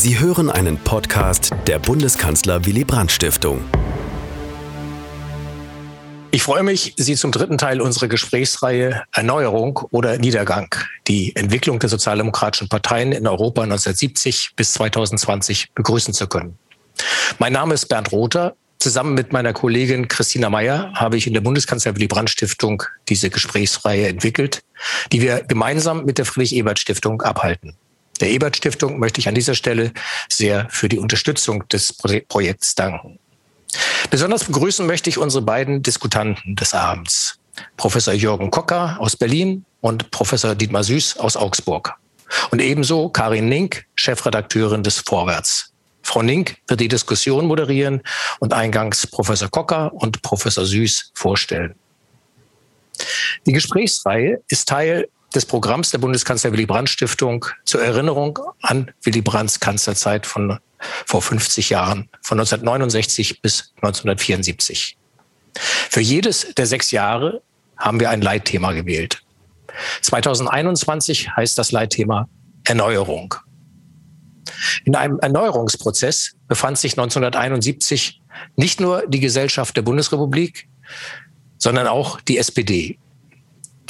Sie hören einen Podcast der Bundeskanzler Willy Brandt Stiftung. Ich freue mich, Sie zum dritten Teil unserer Gesprächsreihe Erneuerung oder Niedergang, die Entwicklung der sozialdemokratischen Parteien in Europa 1970 bis 2020 begrüßen zu können. Mein Name ist Bernd Rother. Zusammen mit meiner Kollegin Christina Meyer habe ich in der Bundeskanzler Willy Brandt Stiftung diese Gesprächsreihe entwickelt, die wir gemeinsam mit der Friedrich Ebert Stiftung abhalten. Der Ebert Stiftung möchte ich an dieser Stelle sehr für die Unterstützung des Projekts danken. Besonders begrüßen möchte ich unsere beiden Diskutanten des Abends. Professor Jürgen Kocker aus Berlin und Professor Dietmar Süß aus Augsburg. Und ebenso Karin Nink, Chefredakteurin des Vorwärts. Frau Nink wird die Diskussion moderieren und eingangs Professor Kocker und Professor Süß vorstellen. Die Gesprächsreihe ist Teil des Programms der Bundeskanzler Willy Brandt Stiftung zur Erinnerung an Willy Brandts Kanzlerzeit von vor 50 Jahren, von 1969 bis 1974. Für jedes der sechs Jahre haben wir ein Leitthema gewählt. 2021 heißt das Leitthema Erneuerung. In einem Erneuerungsprozess befand sich 1971 nicht nur die Gesellschaft der Bundesrepublik, sondern auch die SPD.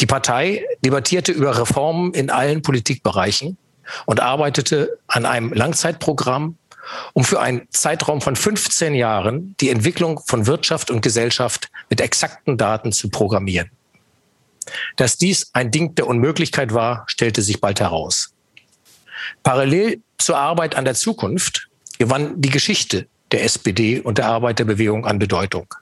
Die Partei debattierte über Reformen in allen Politikbereichen und arbeitete an einem Langzeitprogramm, um für einen Zeitraum von 15 Jahren die Entwicklung von Wirtschaft und Gesellschaft mit exakten Daten zu programmieren. Dass dies ein Ding der Unmöglichkeit war, stellte sich bald heraus. Parallel zur Arbeit an der Zukunft gewann die Geschichte der SPD und der Arbeiterbewegung an Bedeutung.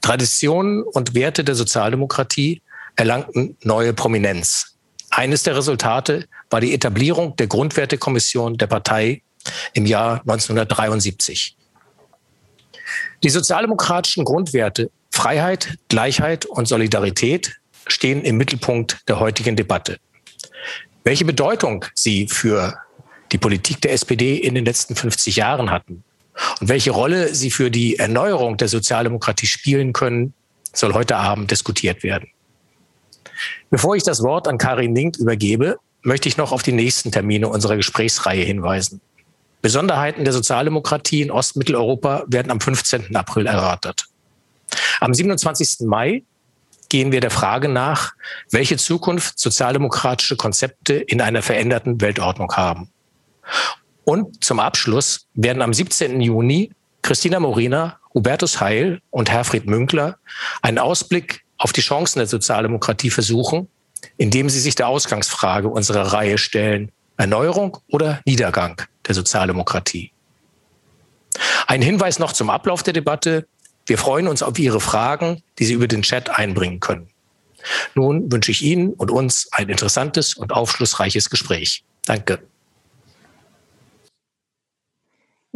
Traditionen und Werte der Sozialdemokratie erlangten neue Prominenz. Eines der Resultate war die Etablierung der Grundwertekommission der Partei im Jahr 1973. Die sozialdemokratischen Grundwerte Freiheit, Gleichheit und Solidarität stehen im Mittelpunkt der heutigen Debatte. Welche Bedeutung sie für die Politik der SPD in den letzten 50 Jahren hatten und welche Rolle sie für die Erneuerung der Sozialdemokratie spielen können, soll heute Abend diskutiert werden. Bevor ich das Wort an Karin Nink übergebe, möchte ich noch auf die nächsten Termine unserer Gesprächsreihe hinweisen. Besonderheiten der Sozialdemokratie in Ostmitteleuropa werden am 15. April erörtert. Am 27. Mai gehen wir der Frage nach, welche Zukunft sozialdemokratische Konzepte in einer veränderten Weltordnung haben. Und zum Abschluss werden am 17. Juni Christina Morina, Hubertus Heil und Herfried Münkler einen Ausblick auf die Chancen der Sozialdemokratie versuchen, indem sie sich der Ausgangsfrage unserer Reihe stellen, Erneuerung oder Niedergang der Sozialdemokratie. Ein Hinweis noch zum Ablauf der Debatte. Wir freuen uns auf Ihre Fragen, die Sie über den Chat einbringen können. Nun wünsche ich Ihnen und uns ein interessantes und aufschlussreiches Gespräch. Danke.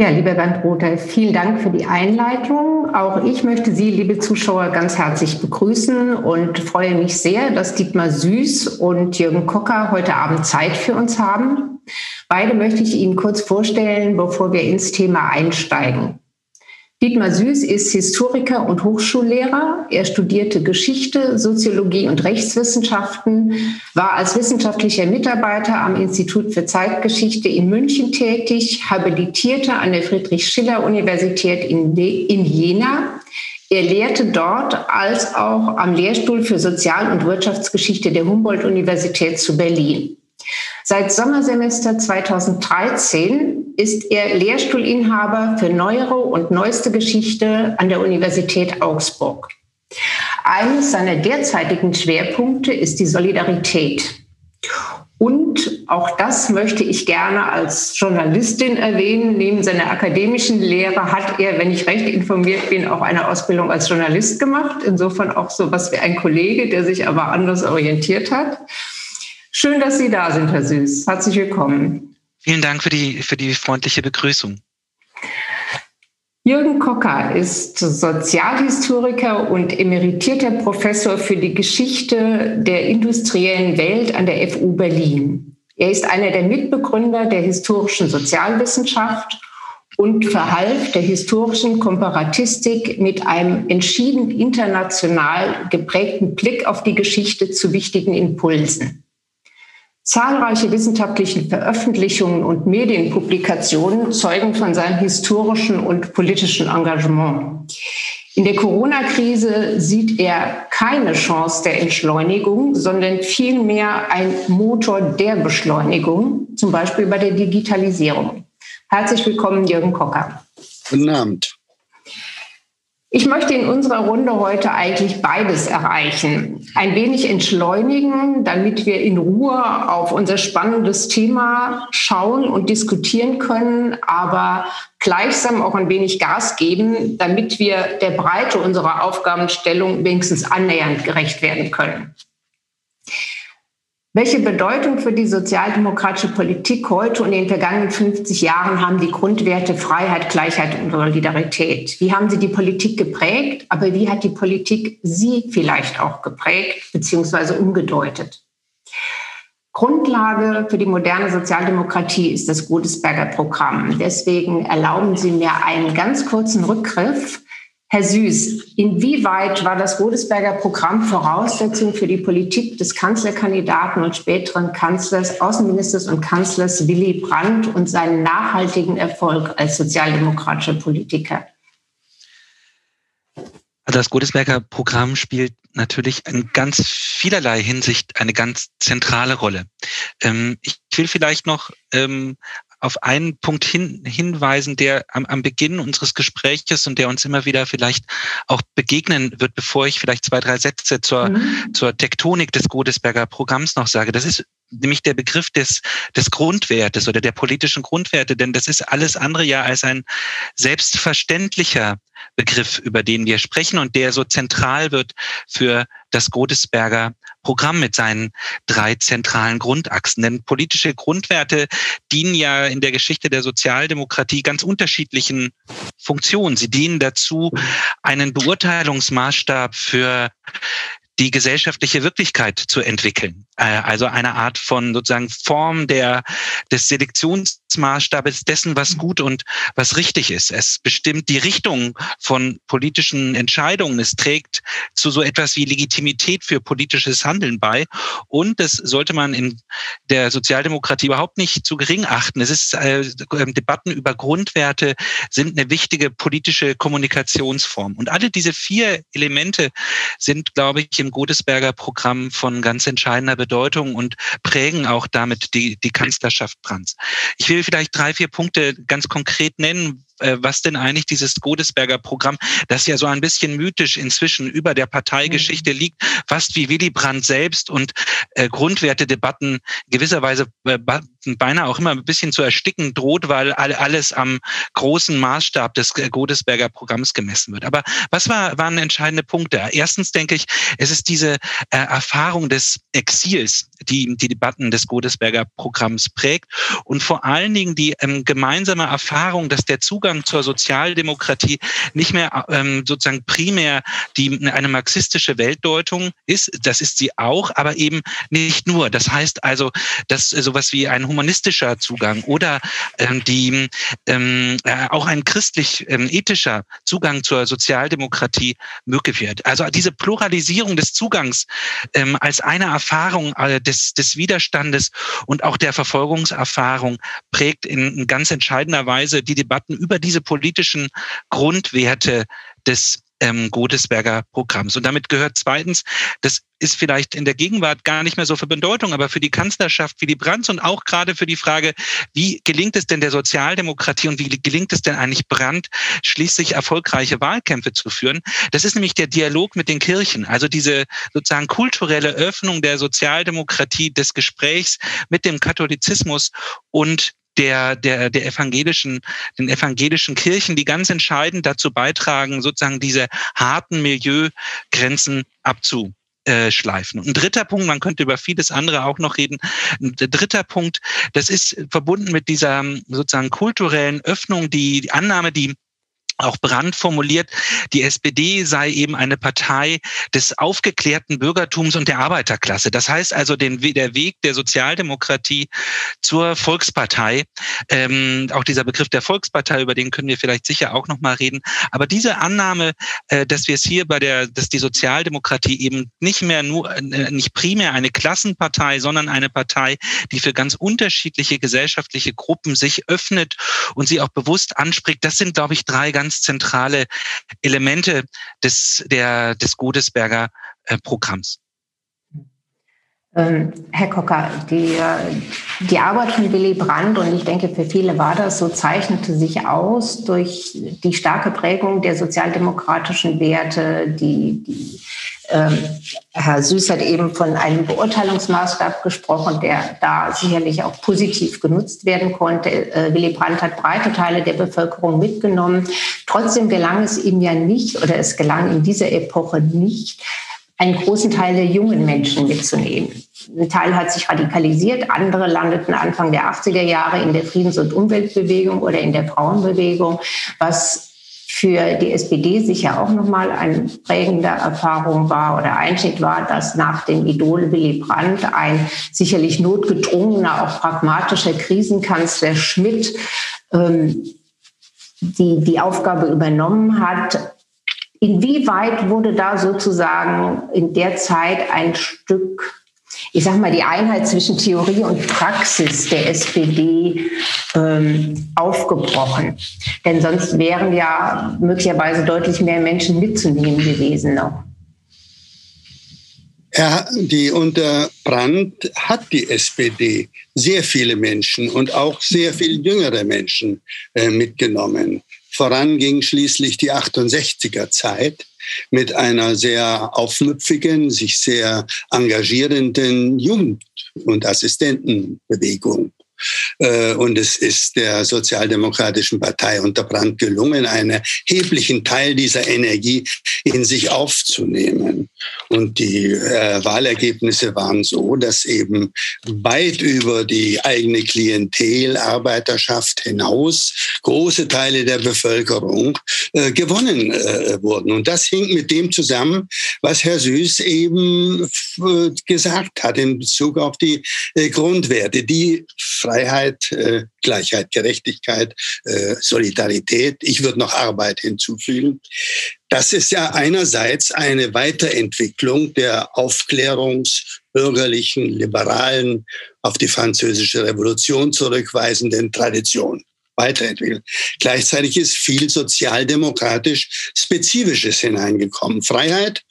Ja, lieber Bernd Rother, vielen Dank für die Einleitung. Auch ich möchte Sie, liebe Zuschauer, ganz herzlich begrüßen und freue mich sehr, dass Dietmar Süß und Jürgen Kocker heute Abend Zeit für uns haben. Beide möchte ich Ihnen kurz vorstellen, bevor wir ins Thema einsteigen. Dietmar Süß ist Historiker und Hochschullehrer. Er studierte Geschichte, Soziologie und Rechtswissenschaften, war als wissenschaftlicher Mitarbeiter am Institut für Zeitgeschichte in München tätig, habilitierte an der Friedrich-Schiller-Universität in, in Jena. Er lehrte dort als auch am Lehrstuhl für Sozial- und Wirtschaftsgeschichte der Humboldt-Universität zu Berlin. Seit Sommersemester 2013 ist er Lehrstuhlinhaber für neuere und neueste Geschichte an der Universität Augsburg. Eines seiner derzeitigen Schwerpunkte ist die Solidarität. Und auch das möchte ich gerne als Journalistin erwähnen. Neben seiner akademischen Lehre hat er, wenn ich recht informiert bin, auch eine Ausbildung als Journalist gemacht. Insofern auch so was wie ein Kollege, der sich aber anders orientiert hat. Schön, dass Sie da sind, Herr Süß. Herzlich willkommen. Vielen Dank für die, für die freundliche Begrüßung. Jürgen Kocker ist Sozialhistoriker und emeritierter Professor für die Geschichte der industriellen Welt an der FU Berlin. Er ist einer der Mitbegründer der historischen Sozialwissenschaft und verhalf der historischen Komparatistik mit einem entschieden international geprägten Blick auf die Geschichte zu wichtigen Impulsen. Zahlreiche wissenschaftliche Veröffentlichungen und Medienpublikationen zeugen von seinem historischen und politischen Engagement. In der Corona-Krise sieht er keine Chance der Entschleunigung, sondern vielmehr ein Motor der Beschleunigung, zum Beispiel bei der Digitalisierung. Herzlich willkommen, Jürgen Kocker. Guten Abend. Ich möchte in unserer Runde heute eigentlich beides erreichen. Ein wenig entschleunigen, damit wir in Ruhe auf unser spannendes Thema schauen und diskutieren können, aber gleichsam auch ein wenig Gas geben, damit wir der Breite unserer Aufgabenstellung wenigstens annähernd gerecht werden können. Welche Bedeutung für die sozialdemokratische Politik heute und in den vergangenen 50 Jahren haben die Grundwerte Freiheit, Gleichheit und Solidarität? Wie haben sie die Politik geprägt? Aber wie hat die Politik sie vielleicht auch geprägt bzw. umgedeutet? Grundlage für die moderne Sozialdemokratie ist das Godesberger Programm. Deswegen erlauben Sie mir einen ganz kurzen Rückgriff Herr Süß, inwieweit war das Rodesberger Programm Voraussetzung für die Politik des Kanzlerkandidaten und späteren Kanzlers, Außenministers und Kanzlers Willy Brandt und seinen nachhaltigen Erfolg als sozialdemokratischer Politiker? Also das Godesberger Programm spielt natürlich in ganz vielerlei Hinsicht eine ganz zentrale Rolle. Ähm, ich will vielleicht noch ähm, auf einen Punkt hin, hinweisen, der am, am Beginn unseres Gespräches und der uns immer wieder vielleicht auch begegnen wird, bevor ich vielleicht zwei, drei Sätze zur, mhm. zur Tektonik des Godesberger Programms noch sage. Das ist nämlich der Begriff des, des Grundwertes oder der politischen Grundwerte, denn das ist alles andere ja als ein selbstverständlicher Begriff, über den wir sprechen und der so zentral wird für das Godesberger Programm mit seinen drei zentralen Grundachsen. Denn politische Grundwerte dienen ja in der Geschichte der Sozialdemokratie ganz unterschiedlichen Funktionen. Sie dienen dazu, einen Beurteilungsmaßstab für die gesellschaftliche Wirklichkeit zu entwickeln. Äh, also eine Art von sozusagen Form der, des Selektionsmaßstabes dessen, was gut und was richtig ist. Es bestimmt die Richtung von politischen Entscheidungen. Es trägt zu so etwas wie Legitimität für politisches Handeln bei. Und das sollte man in der Sozialdemokratie überhaupt nicht zu gering achten. Es ist äh, Debatten über Grundwerte sind eine wichtige politische Kommunikationsform. Und alle diese vier Elemente sind, glaube ich, im Godesberger Programm von ganz entscheidender Bedeutung und prägen auch damit die, die Kanzlerschaft Brandts. Ich will vielleicht drei, vier Punkte ganz konkret nennen, was denn eigentlich dieses Godesberger Programm, das ja so ein bisschen mythisch inzwischen über der Parteigeschichte mhm. liegt, fast wie Willy Brandt selbst und äh, Grundwertedebatten gewisserweise äh, beinahe auch immer ein bisschen zu ersticken droht, weil alles am großen Maßstab des äh, Godesberger Programms gemessen wird. Aber was war, waren entscheidende Punkte? Erstens denke ich, es ist diese äh, Erfahrung des Exils, die die Debatten des Godesberger Programms prägt und vor allen Dingen die ähm, gemeinsame Erfahrung, dass der Zugang Zugang zur Sozialdemokratie nicht mehr ähm, sozusagen primär die eine marxistische Weltdeutung ist. Das ist sie auch, aber eben nicht nur. Das heißt also, dass sowas wie ein humanistischer Zugang oder ähm, die ähm, äh, auch ein christlich-ethischer ähm, Zugang zur Sozialdemokratie möglich wird. Also diese Pluralisierung des Zugangs ähm, als eine Erfahrung äh, des, des Widerstandes und auch der Verfolgungserfahrung prägt in, in ganz entscheidender Weise die Debatten über über diese politischen Grundwerte des ähm, Godesberger Programms. Und damit gehört zweitens, das ist vielleicht in der Gegenwart gar nicht mehr so für Bedeutung, aber für die Kanzlerschaft die Brandt und auch gerade für die Frage, wie gelingt es denn der Sozialdemokratie und wie gelingt es denn eigentlich Brandt, schließlich erfolgreiche Wahlkämpfe zu führen? Das ist nämlich der Dialog mit den Kirchen, also diese sozusagen kulturelle Öffnung der Sozialdemokratie des Gesprächs mit dem Katholizismus und der, der, der evangelischen, den evangelischen Kirchen, die ganz entscheidend dazu beitragen, sozusagen diese harten Milieugrenzen abzu schleifen. Und ein dritter Punkt, man könnte über vieles andere auch noch reden. Ein dritter Punkt, das ist verbunden mit dieser sozusagen kulturellen Öffnung, die, die Annahme, die auch Brandt formuliert, die SPD sei eben eine Partei des aufgeklärten Bürgertums und der Arbeiterklasse. Das heißt also, den, der Weg der Sozialdemokratie zur Volkspartei, ähm, auch dieser Begriff der Volkspartei, über den können wir vielleicht sicher auch noch mal reden. Aber diese Annahme, äh, dass wir es hier bei der, dass die Sozialdemokratie eben nicht mehr nur, äh, nicht primär eine Klassenpartei, sondern eine Partei, die für ganz unterschiedliche gesellschaftliche Gruppen sich öffnet und sie auch bewusst anspricht, das sind, glaube ich, drei ganz ganz zentrale Elemente des, der, des Godesberger äh, Programms. Ähm, Herr Kocker, die, die Arbeit von Willy Brandt, und ich denke, für viele war das so, zeichnete sich aus durch die starke Prägung der sozialdemokratischen Werte, die, die ähm, Herr Süß hat eben von einem Beurteilungsmaßstab gesprochen, der da sicherlich auch positiv genutzt werden konnte. Äh, Willy Brandt hat breite Teile der Bevölkerung mitgenommen. Trotzdem gelang es ihm ja nicht, oder es gelang in dieser Epoche nicht, einen großen Teil der jungen Menschen mitzunehmen. Ein Teil hat sich radikalisiert, andere landeten Anfang der 80er Jahre in der Friedens- und Umweltbewegung oder in der Frauenbewegung, was für die SPD sicher auch nochmal eine prägende Erfahrung war oder Einschnitt war, dass nach dem Idol Willy Brandt ein sicherlich notgedrungener, auch pragmatischer Krisenkanzler Schmidt ähm, die, die Aufgabe übernommen hat. Inwieweit wurde da sozusagen in der Zeit ein Stück ich sage mal, die Einheit zwischen Theorie und Praxis der SPD ähm, aufgebrochen. Denn sonst wären ja möglicherweise deutlich mehr Menschen mitzunehmen gewesen noch. Er, die unter Brandt hat die SPD sehr viele Menschen und auch sehr viel jüngere Menschen äh, mitgenommen. Voran ging schließlich die 68er Zeit mit einer sehr aufmüpfigen, sich sehr engagierenden Jugend- und Assistentenbewegung. Äh, und es ist der Sozialdemokratischen Partei unter Brandt gelungen, einen erheblichen Teil dieser Energie in sich aufzunehmen. Und die äh, Wahlergebnisse waren so, dass eben weit über die eigene Klientel, Arbeiterschaft hinaus große Teile der Bevölkerung äh, gewonnen wurden. Und das hing mit dem zusammen, was Herr Süß eben gesagt hat in Bezug auf die Grundwerte, die Freiheit, äh, Gleichheit, Gerechtigkeit, äh, Solidarität. Ich würde noch Arbeit hinzufügen. Das ist ja einerseits eine Weiterentwicklung der aufklärungsbürgerlichen, liberalen, auf die französische Revolution zurückweisenden Tradition weiterentwickelt. Gleichzeitig ist viel sozialdemokratisch Spezifisches hineingekommen. Freiheit,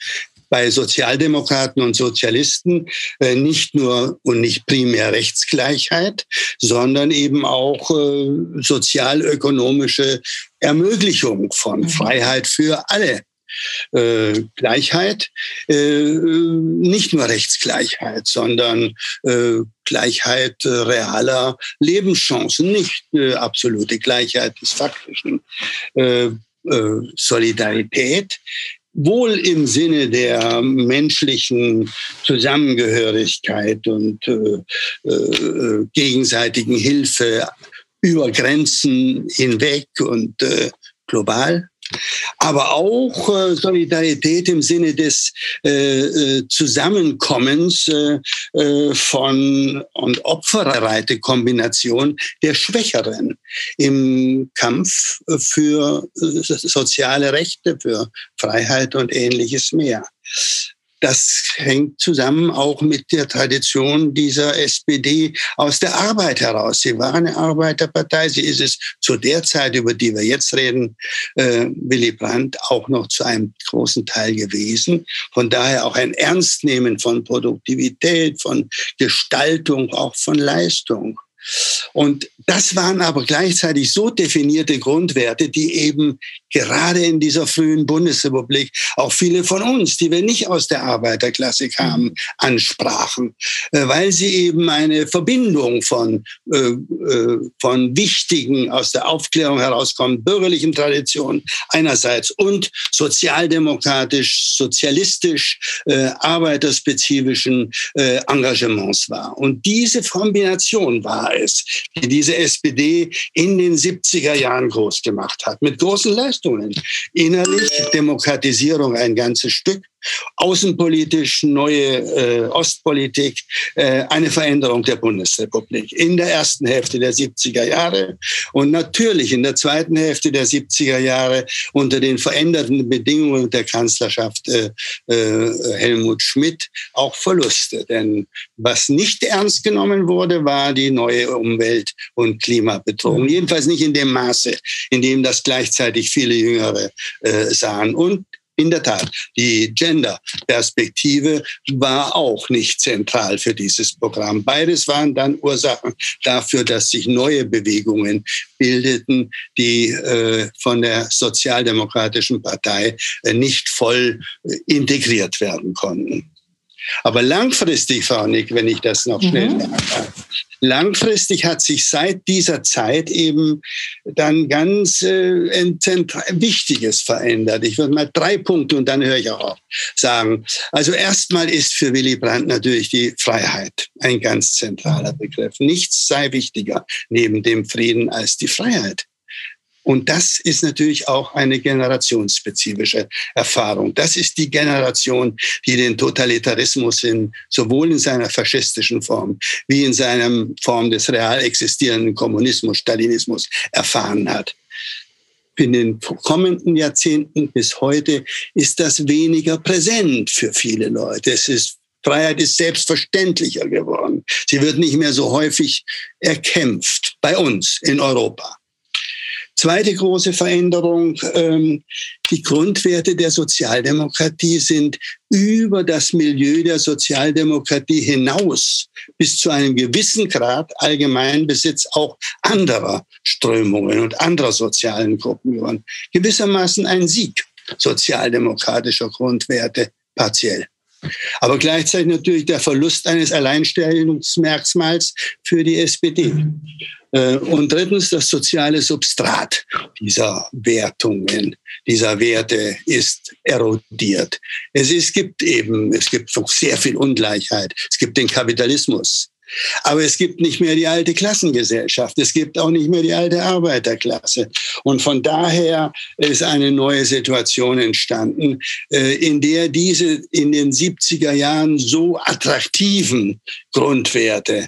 bei Sozialdemokraten und Sozialisten äh, nicht nur und nicht primär Rechtsgleichheit, sondern eben auch äh, sozialökonomische Ermöglichung von mhm. Freiheit für alle. Äh, Gleichheit, äh, nicht nur Rechtsgleichheit, sondern Gleichheit realer Lebenschancen, nicht absolute Gleichheit des Faktischen. Solidarität, wohl im Sinne der menschlichen Zusammengehörigkeit und äh, äh, gegenseitigen Hilfe über Grenzen hinweg und äh, global aber auch äh, Solidarität im Sinne des äh, äh Zusammenkommens äh, äh, von und opferreite Kombination der Schwächeren im Kampf für soziale Rechte, für Freiheit und ähnliches mehr das hängt zusammen auch mit der Tradition dieser SPD aus der Arbeit heraus. Sie war eine Arbeiterpartei. Sie ist es zu der Zeit, über die wir jetzt reden, äh, Willy Brandt auch noch zu einem großen Teil gewesen. Von daher auch ein Ernstnehmen von Produktivität, von Gestaltung, auch von Leistung. Und das waren aber gleichzeitig so definierte Grundwerte, die eben gerade in dieser frühen Bundesrepublik auch viele von uns, die wir nicht aus der Arbeiterklasse kamen, ansprachen, äh, weil sie eben eine Verbindung von, äh, äh, von wichtigen, aus der Aufklärung herauskommen, bürgerlichen Traditionen einerseits und sozialdemokratisch, sozialistisch, arbeiterspezifischen Engagements war. Und diese Kombination war es, die diese SPD in den 70er Jahren groß gemacht hat, mit großen Leistungen. Innerlich Demokratisierung ein ganzes Stück, außenpolitisch neue äh, Ostpolitik, äh, eine Veränderung der Bundesrepublik in der ersten Hälfte der 70er Jahre und natürlich in der zweiten Hälfte der 70er Jahre unter den veränderten Bedingungen der Kanzlerschaft äh, äh, Helmut Schmidt auch Verluste. Denn was nicht ernst genommen wurde, war die neue Umwelt- und Klimabedrohung. Jedenfalls nicht in dem Maße, in dem das gleichzeitig viele Jüngere äh, sahen. Und in der Tat, die Gender-Perspektive war auch nicht zentral für dieses Programm. Beides waren dann Ursachen dafür, dass sich neue Bewegungen bildeten, die äh, von der Sozialdemokratischen Partei äh, nicht voll äh, integriert werden konnten. Aber langfristig, Frau Nick, wenn ich das noch schnell mhm. sagen kann, langfristig hat sich seit dieser Zeit eben dann ganz äh, Wichtiges verändert. Ich würde mal drei Punkte und dann höre ich auch auf sagen. Also erstmal ist für Willy Brandt natürlich die Freiheit ein ganz zentraler Begriff. Nichts sei wichtiger neben dem Frieden als die Freiheit. Und das ist natürlich auch eine generationsspezifische Erfahrung. Das ist die Generation, die den Totalitarismus in, sowohl in seiner faschistischen Form wie in seiner Form des real existierenden Kommunismus, Stalinismus erfahren hat. In den kommenden Jahrzehnten bis heute ist das weniger präsent für viele Leute. Es ist Freiheit ist selbstverständlicher geworden. Sie wird nicht mehr so häufig erkämpft bei uns in Europa. Zweite große Veränderung, ähm, die Grundwerte der Sozialdemokratie sind über das Milieu der Sozialdemokratie hinaus bis zu einem gewissen Grad Allgemeinbesitz auch anderer Strömungen und anderer sozialen Gruppen geworden. Gewissermaßen ein Sieg sozialdemokratischer Grundwerte partiell. Aber gleichzeitig natürlich der Verlust eines Alleinstellungsmerkmals für die SPD. Äh, und drittens, das soziale Substrat dieser Wertungen, dieser Werte ist erodiert. Es, es gibt eben, es gibt sehr viel Ungleichheit. Es gibt den Kapitalismus. Aber es gibt nicht mehr die alte Klassengesellschaft. Es gibt auch nicht mehr die alte Arbeiterklasse. Und von daher ist eine neue Situation entstanden, äh, in der diese in den 70er Jahren so attraktiven Grundwerte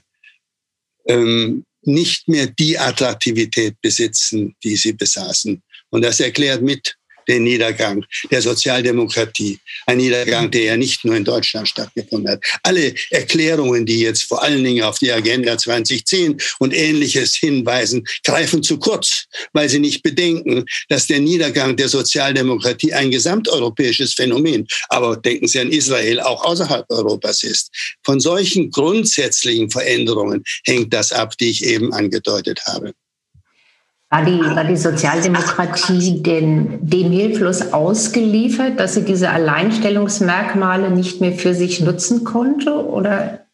ähm, nicht mehr die Attraktivität besitzen, die sie besaßen. Und das erklärt mit den Niedergang der Sozialdemokratie. Ein Niedergang, der ja nicht nur in Deutschland stattgefunden hat. Alle Erklärungen, die jetzt vor allen Dingen auf die Agenda 2010 und Ähnliches hinweisen, greifen zu kurz, weil sie nicht bedenken, dass der Niedergang der Sozialdemokratie ein gesamteuropäisches Phänomen, aber denken Sie an Israel, auch außerhalb Europas ist. Von solchen grundsätzlichen Veränderungen hängt das ab, die ich eben angedeutet habe. War die, war die Sozialdemokratie denn dem hilflos ausgeliefert, dass sie diese Alleinstellungsmerkmale nicht mehr für sich nutzen konnte? Oder?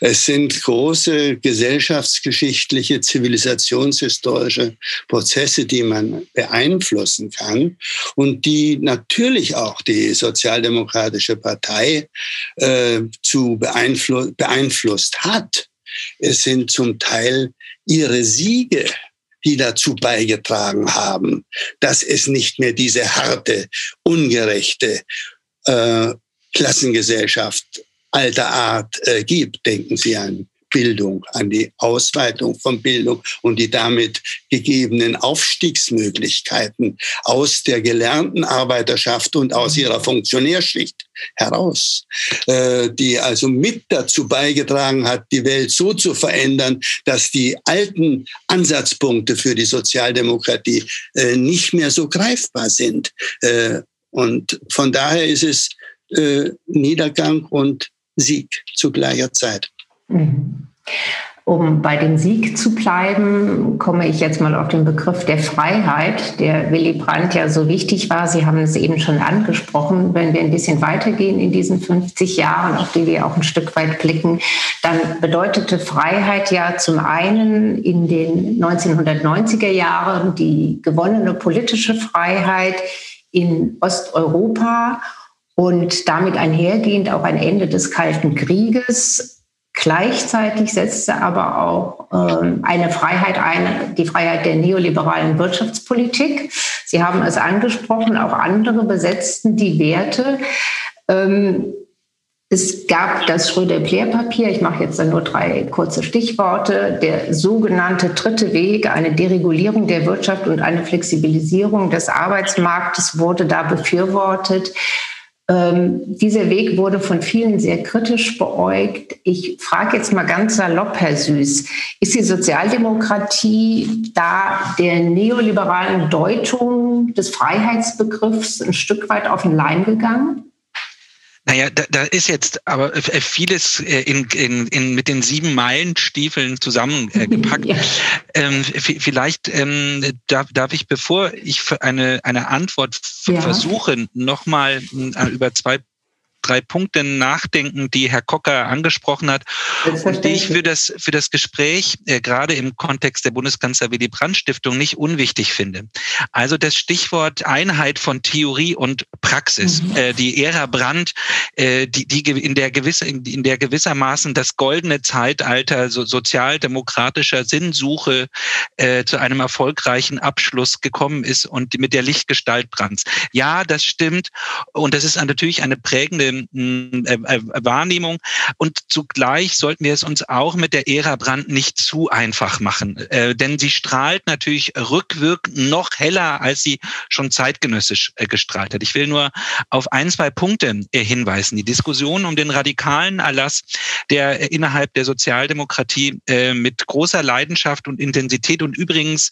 Es sind große gesellschaftsgeschichtliche, zivilisationshistorische Prozesse, die man beeinflussen kann und die natürlich auch die Sozialdemokratische Partei äh, zu beeinflu beeinflusst hat. Es sind zum Teil ihre Siege, die dazu beigetragen haben, dass es nicht mehr diese harte, ungerechte äh, Klassengesellschaft alter Art äh, gibt. Denken Sie an Bildung, an die Ausweitung von Bildung und die damit gegebenen Aufstiegsmöglichkeiten aus der gelernten Arbeiterschaft und aus ihrer Funktionärschicht heraus, äh, die also mit dazu beigetragen hat, die Welt so zu verändern, dass die alten Ansatzpunkte für die Sozialdemokratie äh, nicht mehr so greifbar sind. Äh, und von daher ist es Niedergang und Sieg zu gleicher Zeit. Um bei dem Sieg zu bleiben, komme ich jetzt mal auf den Begriff der Freiheit, der Willy Brandt ja so wichtig war. Sie haben es eben schon angesprochen. Wenn wir ein bisschen weitergehen in diesen 50 Jahren, auf die wir auch ein Stück weit blicken, dann bedeutete Freiheit ja zum einen in den 1990er Jahren die gewonnene politische Freiheit in Osteuropa und damit einhergehend auch ein Ende des Kalten Krieges Gleichzeitig setzte aber auch ähm, eine Freiheit ein, die Freiheit der neoliberalen Wirtschaftspolitik. Sie haben es angesprochen, auch andere besetzten die Werte. Ähm, es gab das Schröder-Blair-Papier, ich mache jetzt dann nur drei kurze Stichworte, der sogenannte dritte Weg, eine Deregulierung der Wirtschaft und eine Flexibilisierung des Arbeitsmarktes wurde da befürwortet. Ähm, dieser Weg wurde von vielen sehr kritisch beäugt. Ich frage jetzt mal ganz salopp, Herr Süß, ist die Sozialdemokratie da der neoliberalen Deutung des Freiheitsbegriffs ein Stück weit auf den Leim gegangen? Naja, da, da ist jetzt aber äh, vieles äh, in, in, in, mit den sieben Meilenstiefeln zusammengepackt. ja. ähm, vielleicht ähm, darf, darf ich, bevor ich eine, eine Antwort ja. versuche, nochmal äh, über zwei drei Punkte nachdenken, die Herr Kocker angesprochen hat und die ich für das, für das Gespräch äh, gerade im Kontext der Bundeskanzler Willy Brandt Stiftung nicht unwichtig finde. Also das Stichwort Einheit von Theorie und Praxis. Mhm. Äh, die Ära Brandt, äh, die, die in der gewisse, in der gewissermaßen das goldene Zeitalter so, sozialdemokratischer Sinnsuche äh, zu einem erfolgreichen Abschluss gekommen ist und mit der Lichtgestalt Brandts. Ja, das stimmt. Und das ist natürlich eine prägende äh, äh, Wahrnehmung. Und zugleich sollten wir es uns auch mit der Ära Brand nicht zu einfach machen, äh, denn sie strahlt natürlich rückwirkend noch heller, als sie schon zeitgenössisch äh, gestrahlt hat. Ich will nur auf ein, zwei Punkte äh, hinweisen. Die Diskussion um den radikalen Erlass, der äh, innerhalb der Sozialdemokratie mit großer Leidenschaft und Intensität und übrigens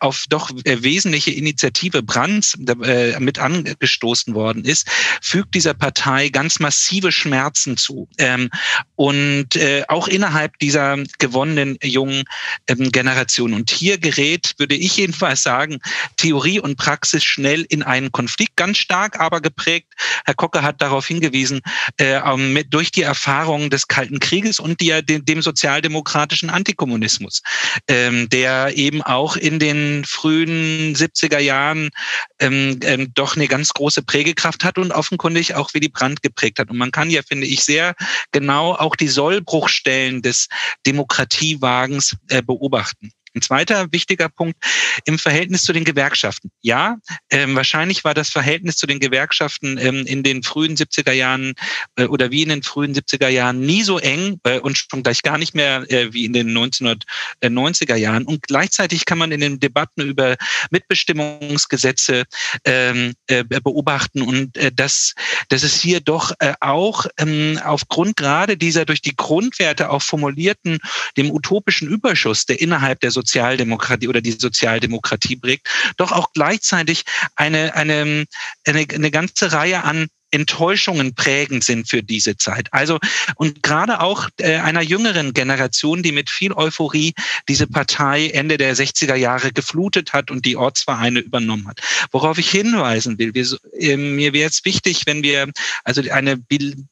auf doch wesentliche Initiative Brands mit angestoßen worden ist, fügt dieser Partei ganz massive Schmerzen zu. Ähm, und äh, auch innerhalb dieser gewonnenen jungen ähm, Generation. Und hier gerät, würde ich jedenfalls sagen, Theorie und Praxis schnell in einen Konflikt, ganz stark aber geprägt. Herr Kocke hat darauf hingewiesen, äh, mit, durch die Erfahrungen des Kalten Krieges und die, dem, dem sozialdemokratischen Antikommunismus, ähm, der eben auch in den frühen 70er Jahren ähm, ähm, doch eine ganz große Prägekraft hat und offenkundig auch Willy Brandt geprägt hat. Und man kann ja, finde ich, sehr genau auch die Sollbruchstellen des Demokratiewagens äh, beobachten. Ein zweiter wichtiger Punkt im Verhältnis zu den Gewerkschaften. Ja, ähm, wahrscheinlich war das Verhältnis zu den Gewerkschaften ähm, in den frühen 70er Jahren äh, oder wie in den frühen 70er Jahren nie so eng äh, und schon gleich gar nicht mehr äh, wie in den 1990er Jahren. Und gleichzeitig kann man in den Debatten über Mitbestimmungsgesetze ähm, äh, beobachten und äh, dass, dass es hier doch äh, auch ähm, aufgrund gerade dieser durch die Grundwerte auch formulierten, dem utopischen Überschuss, der innerhalb der Sozialdemokratie oder die Sozialdemokratie prägt, doch auch gleichzeitig eine, eine, eine, eine ganze Reihe an Enttäuschungen prägend sind für diese Zeit. Also und gerade auch äh, einer jüngeren Generation, die mit viel Euphorie diese Partei Ende der 60er Jahre geflutet hat und die Ortsvereine übernommen hat. Worauf ich hinweisen will, wir, äh, mir wäre es wichtig, wenn wir also eine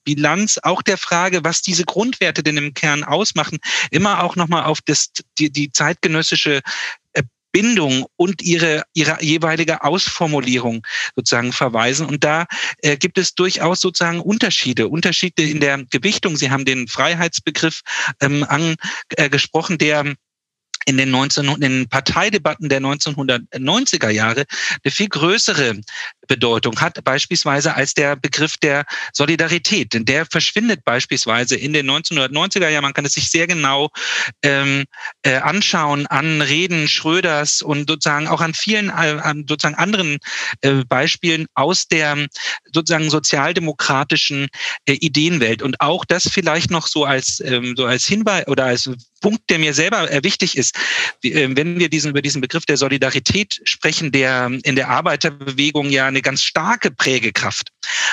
Bilanz auch der Frage, was diese Grundwerte denn im Kern ausmachen, immer auch nochmal auf das, die, die zeitgenössische Bindung und ihre, ihre jeweilige Ausformulierung sozusagen verweisen. Und da äh, gibt es durchaus sozusagen Unterschiede, Unterschiede in der Gewichtung. Sie haben den Freiheitsbegriff ähm, angesprochen, der in den, 19, in den Parteidebatten der 1990er Jahre eine viel größere Bedeutung hat, beispielsweise als der Begriff der Solidarität. Denn der verschwindet beispielsweise in den 1990er Jahren. Man kann es sich sehr genau ähm, äh, anschauen an Reden Schröders und sozusagen auch an vielen äh, an sozusagen anderen äh, Beispielen aus der sozusagen sozialdemokratischen äh, Ideenwelt. Und auch das vielleicht noch so als ähm, so als Hinweis oder als Punkt, der mir selber äh, wichtig ist, äh, wenn wir diesen, über diesen Begriff der Solidarität sprechen, der in der Arbeiterbewegung ja eine ganz starke Prägekraft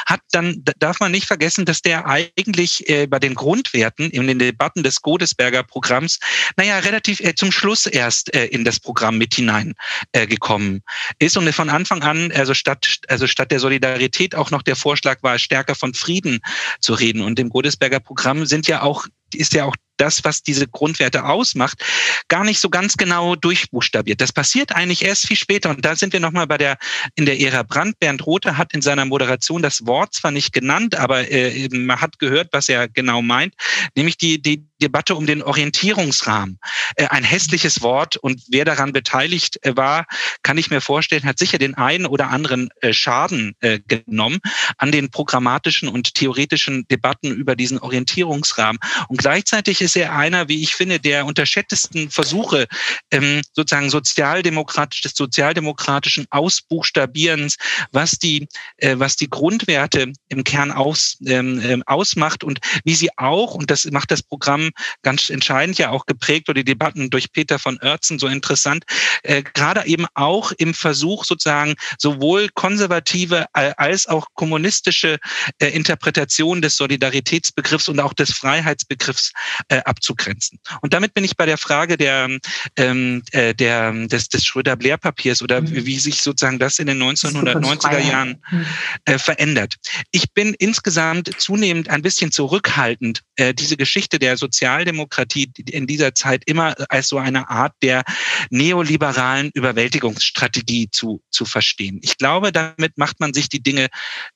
hat, dann darf man nicht vergessen, dass der eigentlich äh, bei den Grundwerten in den Debatten des Godesberger Programms, naja, relativ zum Schluss erst in das Programm mit hineingekommen ist und von Anfang an, also statt, also statt der Solidarität auch noch der Vorschlag war, stärker von Frieden zu reden. Und im Godesberger Programm sind ja auch ist ja auch das, was diese Grundwerte ausmacht, gar nicht so ganz genau durchbuchstabiert. Das passiert eigentlich erst viel später. Und da sind wir nochmal bei der, in der Ära Brandt. Bernd Rothe hat in seiner Moderation das Wort zwar nicht genannt, aber äh, man hat gehört, was er genau meint, nämlich die, die Debatte um den Orientierungsrahmen. Äh, ein hässliches Wort und wer daran beteiligt äh, war, kann ich mir vorstellen, hat sicher den einen oder anderen äh, Schaden genommen an den programmatischen und theoretischen Debatten über diesen Orientierungsrahmen. Und gleichzeitig ist er einer, wie ich finde, der unterschätztesten Versuche ähm, sozusagen sozialdemokratisch, des sozialdemokratischen Ausbuchstabierens, was die, was die Grundwerte im Kern aus, ähm, ähm, ausmacht und wie sie auch, und das macht das Programm ganz entscheidend ja auch geprägt oder die Debatten durch Peter von Oertzen so interessant, äh, gerade eben auch im Versuch sozusagen sowohl konservative als auch kommunistische äh, Interpretation des Solidaritätsbegriffs und auch des Freiheitsbegriffs äh, abzugrenzen. Und damit bin ich bei der Frage der, ähm, äh, der, des, des Schröder-Blair-Papiers oder mhm. wie sich sozusagen das in den 1990er Jahren mhm. äh, verändert. Ich bin insgesamt zunehmend ein bisschen zurückhaltend, äh, diese Geschichte der Sozialdemokratie in dieser Zeit immer als so eine Art der neoliberalen Überwältigungsstrategie zu, zu verstehen. Ich glaube, damit macht man sich die Dinge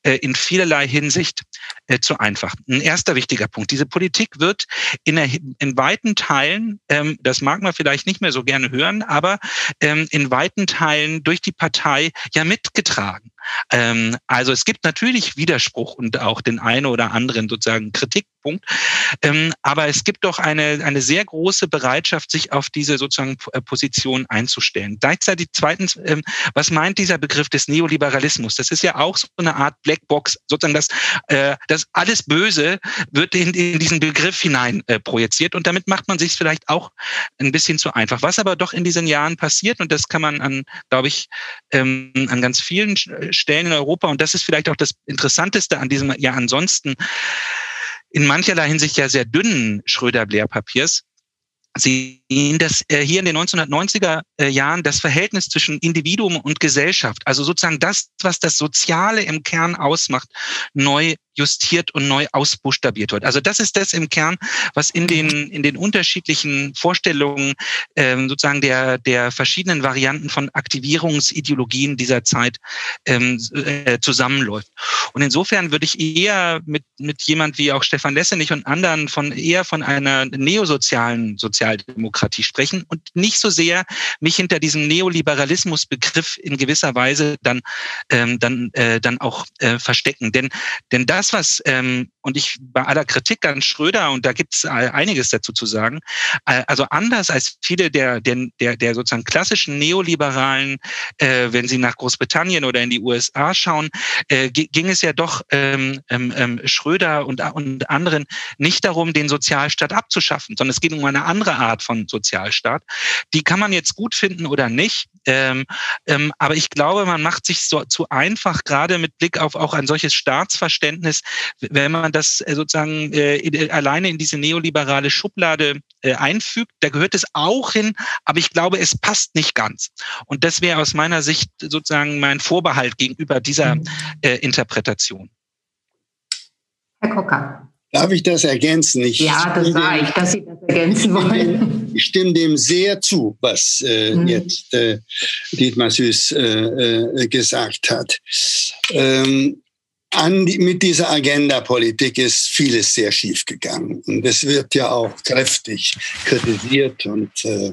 äh, in vielerlei Hinsicht äh, zu einfach. Ein erster wichtiger Punkt. Diese Politik wird in, der, in weiten Teilen, ähm, das mag man vielleicht nicht mehr so gerne hören, aber ähm, in weiten Teilen durch die Partei ja mitgetragen. Ähm, also es gibt natürlich Widerspruch und auch den einen oder anderen sozusagen Kritikpunkt, ähm, aber es gibt doch eine, eine sehr große Bereitschaft, sich auf diese sozusagen äh, Position einzustellen. Gleichzeitig zweitens, ähm, was meint dieser Begriff des Neoliberalismus? Das ist ja auch so eine Art Blackbox, sozusagen das, äh, das alles Böse wird in, in diesen Begriff hinein äh, projiziert und damit macht man sich vielleicht auch ein bisschen zu einfach. Was aber doch in diesen Jahren passiert und das kann man an, glaube ich, ähm, an ganz vielen Stellen in Europa. Und das ist vielleicht auch das Interessanteste an diesem ja ansonsten in mancherlei Hinsicht ja sehr dünnen Schröder-Blair-Papiers. Sie sehen, dass äh, hier in den 1990er äh, Jahren das Verhältnis zwischen Individuum und Gesellschaft, also sozusagen das, was das Soziale im Kern ausmacht, neu justiert und neu ausbuchstabiert wird. Also das ist das im Kern, was in den, in den unterschiedlichen Vorstellungen ähm, sozusagen der, der verschiedenen Varianten von Aktivierungsideologien dieser Zeit ähm, äh, zusammenläuft. Und insofern würde ich eher mit, mit jemand wie auch Stefan Lessenich und anderen von eher von einer neosozialen Sozialdemokratie sprechen und nicht so sehr mich hinter diesem Neoliberalismusbegriff in gewisser Weise dann, ähm, dann, äh, dann auch äh, verstecken. Denn, denn das was, ähm, und ich bei aller Kritik an Schröder, und da gibt es einiges dazu zu sagen, äh, also anders als viele der, der, der, der sozusagen klassischen Neoliberalen, äh, wenn sie nach Großbritannien oder in die USA schauen, äh, ging es ja doch ähm, ähm, ähm, Schröder und, und anderen nicht darum, den Sozialstaat abzuschaffen, sondern es geht um eine andere Art von Sozialstaat. Die kann man jetzt gut finden oder nicht. Ähm, ähm, aber ich glaube, man macht sich so zu einfach, gerade mit Blick auf auch ein solches Staatsverständnis, wenn man das äh, sozusagen äh, in, alleine in diese neoliberale Schublade äh, einfügt. Da gehört es auch hin, aber ich glaube, es passt nicht ganz. Und das wäre aus meiner Sicht sozusagen mein Vorbehalt gegenüber dieser mhm. äh, Interpretation. Herr Kocker. Darf ich das ergänzen? Ich ja, das sah ich, dass Sie das ergänzen wollen. Ich stimme dem sehr zu, was äh, mhm. jetzt äh, Dietmar Süß äh, äh gesagt hat. Ähm, an, mit dieser Agenda-Politik ist vieles sehr schief gegangen. Und es wird ja auch kräftig kritisiert und äh,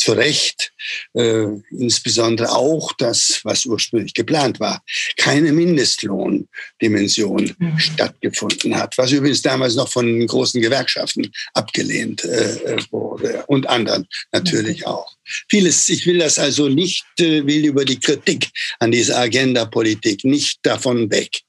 zu Recht, äh, insbesondere auch das, was ursprünglich geplant war, keine Mindestlohndimension mhm. stattgefunden hat, was übrigens damals noch von großen Gewerkschaften abgelehnt äh, wurde und anderen natürlich mhm. auch. Vieles, ich will das also nicht, äh, will über die Kritik an dieser Agenda-Politik nicht davon weg.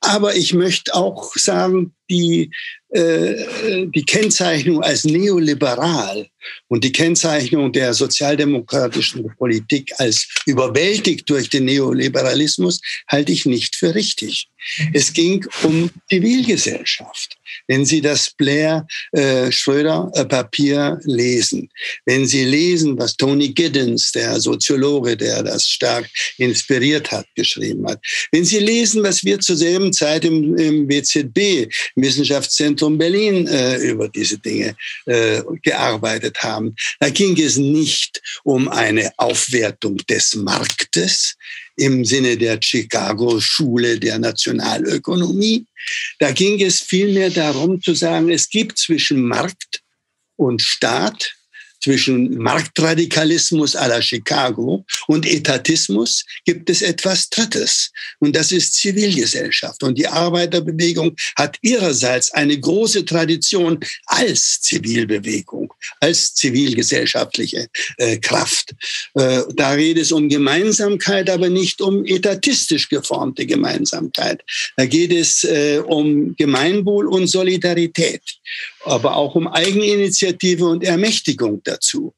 Aber ich möchte auch sagen, die, äh, die Kennzeichnung als neoliberal und die Kennzeichnung der sozialdemokratischen Politik als überwältigt durch den Neoliberalismus halte ich nicht für richtig. Es ging um Zivilgesellschaft. Wenn Sie das Blair-Schröder-Papier äh, lesen, wenn Sie lesen, was Tony Giddens, der Soziologe, der das stark inspiriert hat, geschrieben hat, wenn Sie lesen, was wir zur selben Zeit im, im WZB, im Wissenschaftszentrum Berlin, äh, über diese Dinge äh, gearbeitet haben, da ging es nicht um eine Aufwertung des Marktes, im Sinne der Chicago-Schule der Nationalökonomie. Da ging es vielmehr darum zu sagen, es gibt zwischen Markt und Staat zwischen Marktradikalismus à la Chicago und Etatismus gibt es etwas Drittes. Und das ist Zivilgesellschaft. Und die Arbeiterbewegung hat ihrerseits eine große Tradition als Zivilbewegung, als zivilgesellschaftliche äh, Kraft. Äh, da redet es um Gemeinsamkeit, aber nicht um etatistisch geformte Gemeinsamkeit. Da geht es äh, um Gemeinwohl und Solidarität aber auch um Eigeninitiative und Ermächtigung dazu.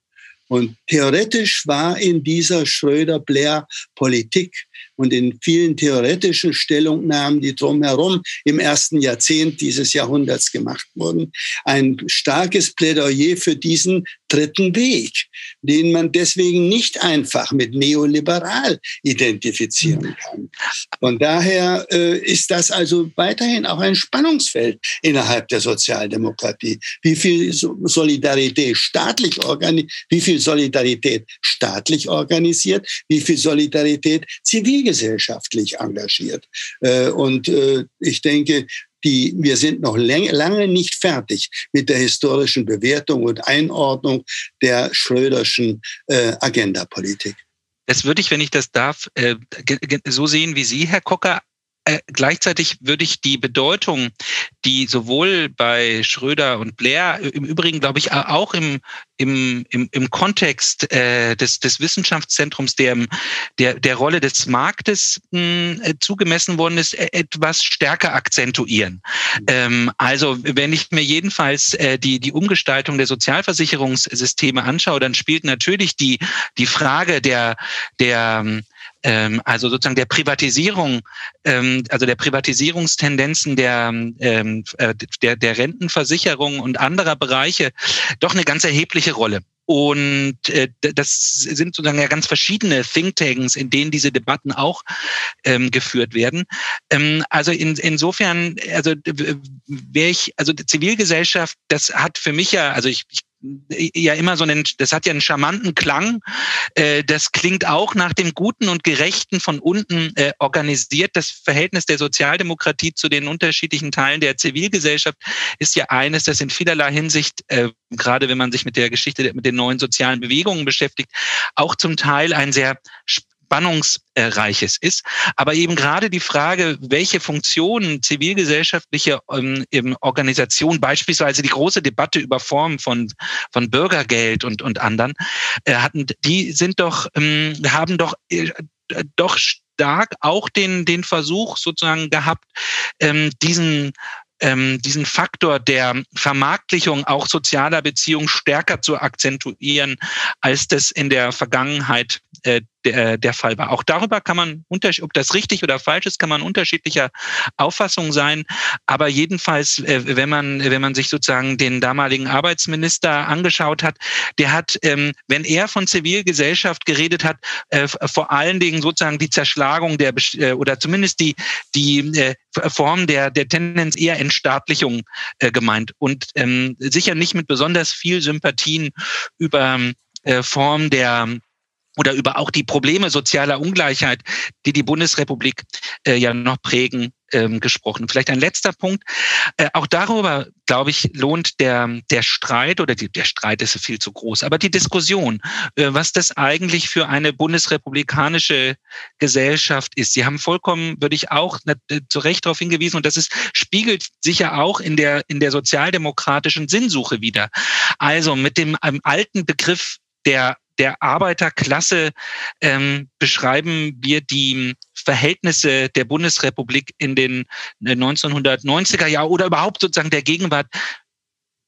Und theoretisch war in dieser Schröder-Blair-Politik und in vielen theoretischen Stellungnahmen, die drumherum im ersten Jahrzehnt dieses Jahrhunderts gemacht wurden, ein starkes Plädoyer für diesen dritten Weg, den man deswegen nicht einfach mit neoliberal identifizieren kann. Von daher äh, ist das also weiterhin auch ein Spannungsfeld innerhalb der Sozialdemokratie. Wie viel Solidarität staatlich organisiert, wie viel Solidarität staatlich organisiert, wie viel Solidarität zivilgesellschaftlich engagiert. Äh, und äh, ich denke, die, wir sind noch lange nicht fertig mit der historischen Bewertung und Einordnung der Schröderschen äh, Agendapolitik. Das würde ich, wenn ich das darf, so sehen wie Sie, Herr Kocker. Äh, gleichzeitig würde ich die Bedeutung, die sowohl bei Schröder und Blair, im Übrigen glaube ich auch im, im, im, im Kontext äh, des, des Wissenschaftszentrums der, der, der Rolle des Marktes mh, äh, zugemessen worden ist, äh, etwas stärker akzentuieren. Ähm, also wenn ich mir jedenfalls äh, die, die Umgestaltung der Sozialversicherungssysteme anschaue, dann spielt natürlich die, die Frage der, der ähm, also sozusagen der Privatisierung, ähm, also der Privatisierungstendenzen der, ähm, äh, der, der Rentenversicherung und anderer Bereiche doch eine ganz erhebliche Rolle. Und äh, das sind sozusagen ja ganz verschiedene Thinktanks, in denen diese Debatten auch ähm, geführt werden. Ähm, also in, insofern, also wäre ich, also die Zivilgesellschaft, das hat für mich ja, also ich, ich ja immer so einen, das hat ja einen charmanten Klang. Äh, das klingt auch nach dem Guten und Gerechten von unten äh, organisiert. Das Verhältnis der Sozialdemokratie zu den unterschiedlichen Teilen der Zivilgesellschaft ist ja eines, das in vielerlei Hinsicht, äh, gerade wenn man sich mit der Geschichte mit den neuen sozialen Bewegungen beschäftigt, auch zum Teil ein sehr spannungsreiches ist. Aber eben gerade die Frage, welche Funktionen zivilgesellschaftliche ähm, Organisation, beispielsweise die große Debatte über Formen von, von Bürgergeld und, und anderen, äh, hatten, die sind doch, ähm, haben doch, äh, doch stark auch den, den Versuch sozusagen gehabt, ähm, diesen ähm, diesen Faktor der Vermarktlichung auch sozialer Beziehungen stärker zu akzentuieren, als das in der Vergangenheit äh, der, der Fall war. Auch darüber kann man, ob das richtig oder falsch ist, kann man unterschiedlicher Auffassung sein. Aber jedenfalls, äh, wenn man, wenn man sich sozusagen den damaligen Arbeitsminister angeschaut hat, der hat, ähm, wenn er von Zivilgesellschaft geredet hat, äh, vor allen Dingen sozusagen die Zerschlagung der äh, oder zumindest die, die Form der, der Tendenz eher Entstaatlichung gemeint und ähm, sicher nicht mit besonders viel Sympathien über Form der oder über auch die Probleme sozialer Ungleichheit, die die Bundesrepublik äh, ja noch prägen, ähm, gesprochen. Vielleicht ein letzter Punkt. Äh, auch darüber, glaube ich, lohnt der, der Streit oder die, der Streit ist viel zu groß, aber die Diskussion, äh, was das eigentlich für eine bundesrepublikanische Gesellschaft ist. Sie haben vollkommen, würde ich auch äh, zu Recht darauf hingewiesen, und das ist, spiegelt sicher auch in der, in der sozialdemokratischen Sinnsuche wieder. Also mit dem einem alten Begriff der der Arbeiterklasse ähm, beschreiben wir die Verhältnisse der Bundesrepublik in den 1990er äh, Jahren oder überhaupt sozusagen der Gegenwart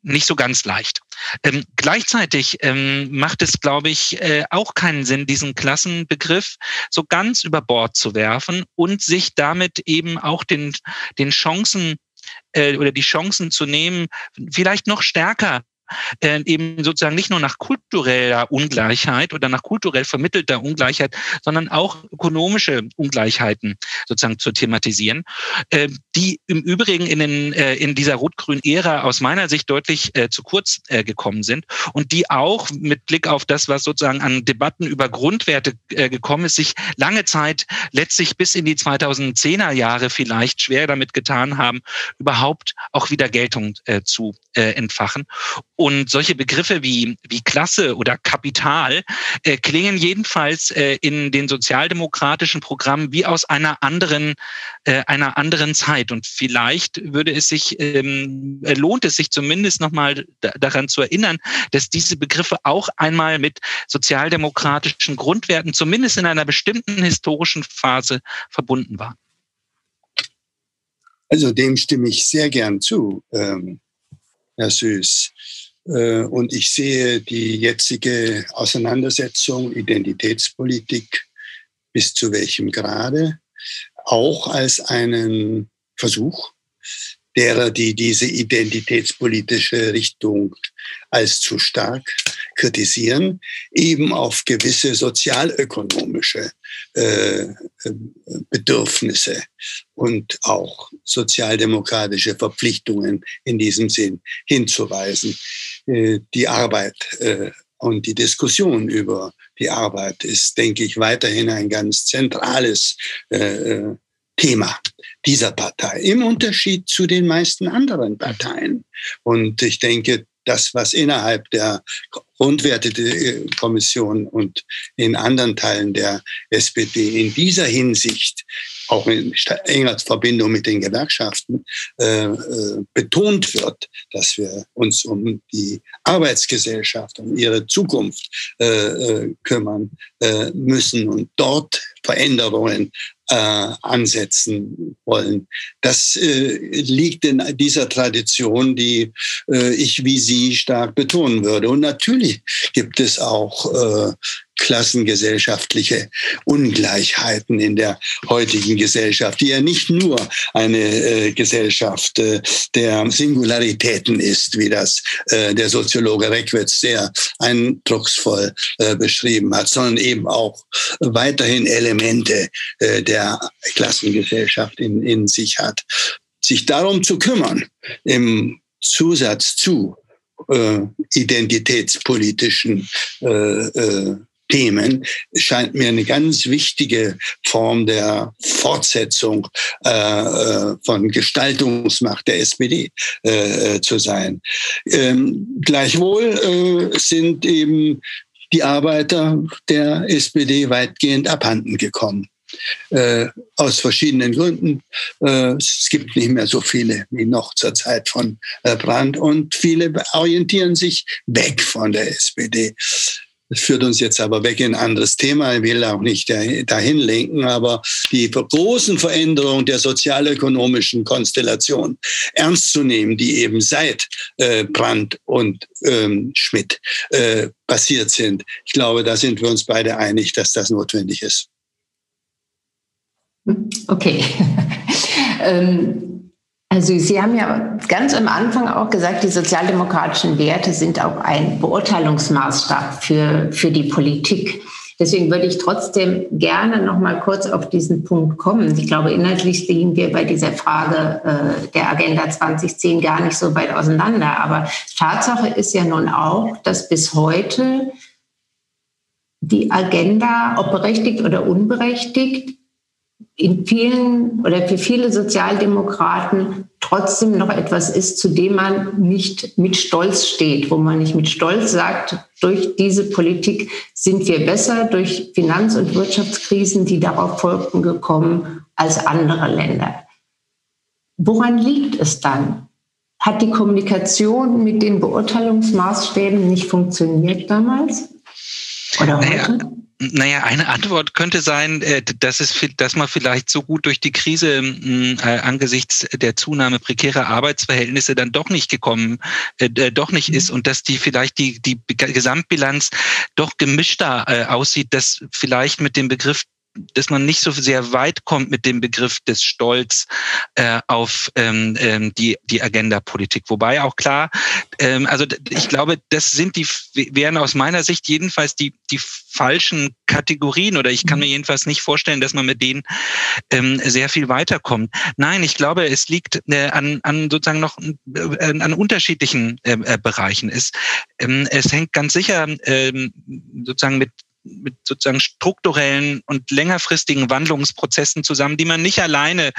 nicht so ganz leicht. Ähm, gleichzeitig ähm, macht es, glaube ich, äh, auch keinen Sinn, diesen Klassenbegriff so ganz über Bord zu werfen und sich damit eben auch den, den Chancen äh, oder die Chancen zu nehmen, vielleicht noch stärker eben sozusagen nicht nur nach kultureller Ungleichheit oder nach kulturell vermittelter Ungleichheit, sondern auch ökonomische Ungleichheiten sozusagen zu thematisieren, äh, die im Übrigen in, den, äh, in dieser rot-grünen Ära aus meiner Sicht deutlich äh, zu kurz gekommen sind und die auch mit Blick auf das, was sozusagen an Debatten über Grundwerte gekommen ist, sich lange Zeit letztlich bis in die 2010er Jahre vielleicht schwer damit getan haben, überhaupt auch wieder Geltung zu entfachen. Und solche Begriffe wie, wie Klasse oder Kapital äh, klingen jedenfalls äh, in den sozialdemokratischen Programmen wie aus einer anderen, äh, einer anderen Zeit. Und vielleicht würde es sich, ähm, äh, lohnt es sich zumindest nochmal daran zu erinnern, dass diese Begriffe auch einmal mit sozialdemokratischen Grundwerten, zumindest in einer bestimmten historischen Phase, verbunden waren. Also dem stimme ich sehr gern zu, ähm, Herr Süß. Äh, und ich sehe die jetzige Auseinandersetzung Identitätspolitik bis zu welchem Grade auch als einen Versuch derer, die diese identitätspolitische Richtung als zu stark kritisieren, eben auf gewisse sozialökonomische äh, Bedürfnisse und auch sozialdemokratische Verpflichtungen in diesem Sinn hinzuweisen. Äh, die Arbeit äh, und die Diskussion über die Arbeit ist, denke ich, weiterhin ein ganz zentrales äh, Thema dieser Partei, im Unterschied zu den meisten anderen Parteien. Und ich denke, das, was innerhalb der Grundwertekommission und in anderen Teilen der SPD in dieser Hinsicht, auch in enger Verbindung mit den Gewerkschaften, äh, äh, betont wird, dass wir uns um die Arbeitsgesellschaft, um ihre Zukunft äh, äh kümmern äh, müssen und dort Veränderungen äh, ansetzen wollen. Das äh, liegt in dieser Tradition, die äh, ich wie Sie stark betonen würde. Und natürlich gibt es auch äh, klassengesellschaftliche Ungleichheiten in der heutigen Gesellschaft, die ja nicht nur eine äh, Gesellschaft äh, der Singularitäten ist, wie das äh, der Soziologe Reckwitz sehr eindrucksvoll äh, beschrieben hat, sondern eben auch weiterhin Elemente äh, der Klassengesellschaft in, in sich hat. Sich darum zu kümmern, im Zusatz zu äh, identitätspolitischen äh, äh, Themen scheint mir eine ganz wichtige Form der Fortsetzung äh, äh von Gestaltungsmacht der SPD äh, äh, zu sein. Ähm, gleichwohl äh, sind eben die Arbeiter der SPD weitgehend abhanden gekommen. Äh, aus verschiedenen Gründen. Äh, es gibt nicht mehr so viele wie noch zur Zeit von äh, Brandt und viele orientieren sich weg von der SPD. Das führt uns jetzt aber weg in ein anderes Thema. Ich will auch nicht dahin lenken, aber die großen Veränderungen der sozialökonomischen Konstellation ernst zu nehmen, die eben seit äh, Brandt und ähm, Schmidt äh, passiert sind. Ich glaube, da sind wir uns beide einig, dass das notwendig ist. Okay. ähm also Sie haben ja ganz am Anfang auch gesagt, die sozialdemokratischen Werte sind auch ein Beurteilungsmaßstab für, für die Politik. Deswegen würde ich trotzdem gerne noch mal kurz auf diesen Punkt kommen. Ich glaube, inhaltlich liegen wir bei dieser Frage äh, der Agenda 2010 gar nicht so weit auseinander. Aber Tatsache ist ja nun auch, dass bis heute die Agenda, ob berechtigt oder unberechtigt, in vielen oder für viele Sozialdemokraten trotzdem noch etwas ist, zu dem man nicht mit Stolz steht, wo man nicht mit Stolz sagt, durch diese Politik sind wir besser durch Finanz- und Wirtschaftskrisen, die darauf folgten, gekommen als andere Länder. Woran liegt es dann? Hat die Kommunikation mit den Beurteilungsmaßstäben nicht funktioniert damals? Oder heute? Naja Naja, eine Antwort könnte sein, äh, dass, es, dass man vielleicht so gut durch die Krise äh, angesichts der Zunahme prekärer Arbeitsverhältnisse dann doch nicht gekommen, äh, doch nicht ist und dass die vielleicht die, die Gesamtbilanz doch gemischter aussieht, dass vielleicht mit dem Begriff dass man nicht so sehr weit kommt mit dem Begriff des Stolz äh, auf ähm, ähm, die, die Agenda-Politik. Wobei auch klar, ähm, also ich glaube, das sind die, wären aus meiner Sicht jedenfalls die, die falschen Kategorien oder ich kann mir jedenfalls nicht vorstellen, dass man mit denen ähm, sehr viel weiterkommt. Nein, ich glaube, es liegt äh, an, an sozusagen noch äh, an unterschiedlichen äh, äh, Bereichen. Es, ähm, es hängt ganz sicher ähm, sozusagen mit mit sozusagen strukturellen und längerfristigen Wandlungsprozessen zusammen, die man nicht alleine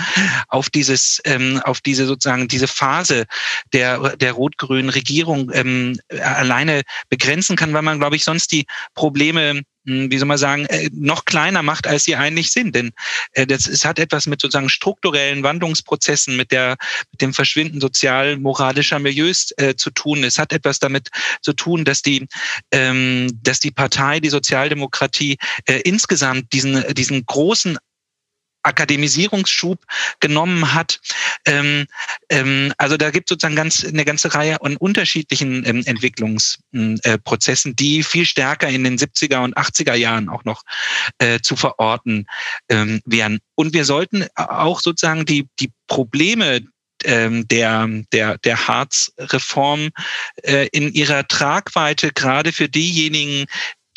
auf dieses, ähm, auf diese sozusagen diese Phase der der rot-grünen Regierung ähm, alleine begrenzen kann, weil man, glaube ich, sonst die Probleme wie soll man sagen, äh, noch kleiner macht, als sie eigentlich sind. Denn äh, das, es hat etwas mit sozusagen strukturellen Wandlungsprozessen, mit, der, mit dem Verschwinden sozial-moralischer Milieus äh, zu tun. Es hat etwas damit zu tun, dass die, ähm, dass die Partei, die Sozialdemokratie äh, insgesamt diesen, diesen großen Akademisierungsschub genommen hat. Ähm, ähm, also da gibt es sozusagen ganz, eine ganze Reihe an unterschiedlichen ähm, Entwicklungsprozessen, äh, die viel stärker in den 70er und 80er Jahren auch noch äh, zu verorten ähm, wären. Und wir sollten auch sozusagen die, die Probleme ähm, der, der, der Harz-Reform äh, in ihrer Tragweite gerade für diejenigen,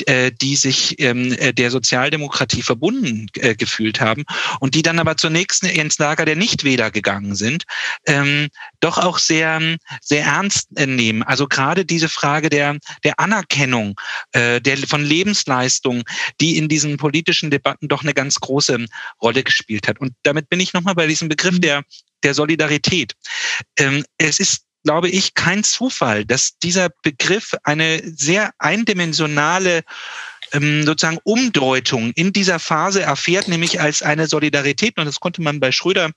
äh, die sich ähm, äh, der Sozialdemokratie verbunden äh, gefühlt haben und die dann aber zunächst ins Lager der Nichtwähler gegangen sind, ähm, doch auch sehr, sehr ernst nehmen. Also gerade diese Frage der, der Anerkennung äh, der, von Lebensleistung, die in diesen politischen Debatten doch eine ganz große Rolle gespielt hat. Und damit bin ich nochmal bei diesem Begriff mhm. der, der Solidarität. Ähm, es ist glaube ich, kein Zufall, dass dieser Begriff eine sehr eindimensionale ähm, sozusagen Umdeutung in dieser Phase erfährt, nämlich als eine Solidarität. Und das konnte man bei Schröder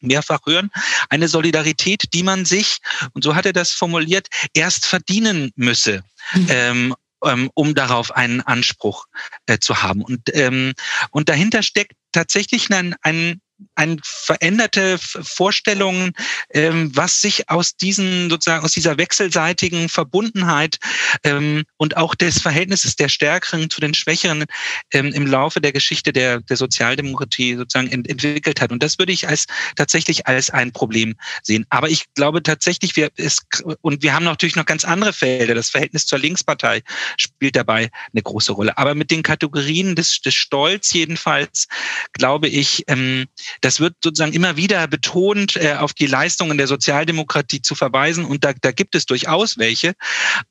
mehrfach hören, eine Solidarität, die man sich, und so hat er das formuliert, erst verdienen müsse. Mhm. Ähm, ähm um darauf einen Anspruch äh, zu haben. Und, ähm, und dahinter steckt tatsächlich ein, ein ein veränderte Vorstellungen, ähm, was sich aus diesen sozusagen aus dieser wechselseitigen Verbundenheit ähm, und auch des Verhältnisses der Stärkeren zu den Schwächeren ähm, im Laufe der Geschichte der, der Sozialdemokratie sozusagen ent entwickelt hat. Und das würde ich als tatsächlich als ein Problem sehen. Aber ich glaube tatsächlich, wir es, und wir haben natürlich noch ganz andere Felder. Das Verhältnis zur Linkspartei spielt dabei eine große Rolle. Aber mit den Kategorien des, des Stolz jedenfalls glaube ich, ähm, das wird sozusagen immer wieder betont, äh, auf die Leistungen der Sozialdemokratie zu verweisen. Und da, da gibt es durchaus welche.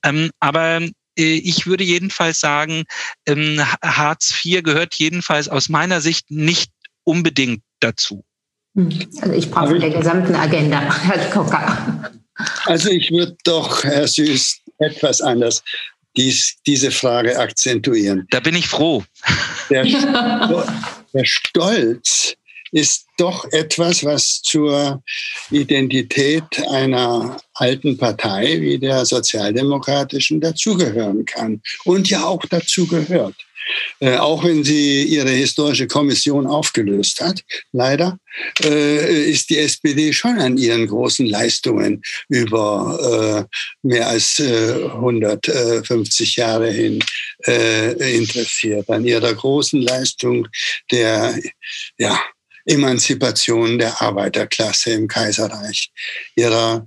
Ähm, aber äh, ich würde jedenfalls sagen, ähm, Hartz IV gehört jedenfalls aus meiner Sicht nicht unbedingt dazu. Hm. Also ich brauche der gesamten Agenda, Herr Kocker. Also ich würde doch, Herr Süß, etwas anders dies, diese Frage akzentuieren. Da bin ich froh. Der, der Stolz ist doch etwas, was zur Identität einer alten Partei wie der sozialdemokratischen dazugehören kann und ja auch dazugehört. Äh, auch wenn sie ihre historische Kommission aufgelöst hat, leider, äh, ist die SPD schon an ihren großen Leistungen über äh, mehr als 150 Jahre hin interessiert, an ihrer großen Leistung der ja, Emanzipation der Arbeiterklasse im Kaiserreich, ihrer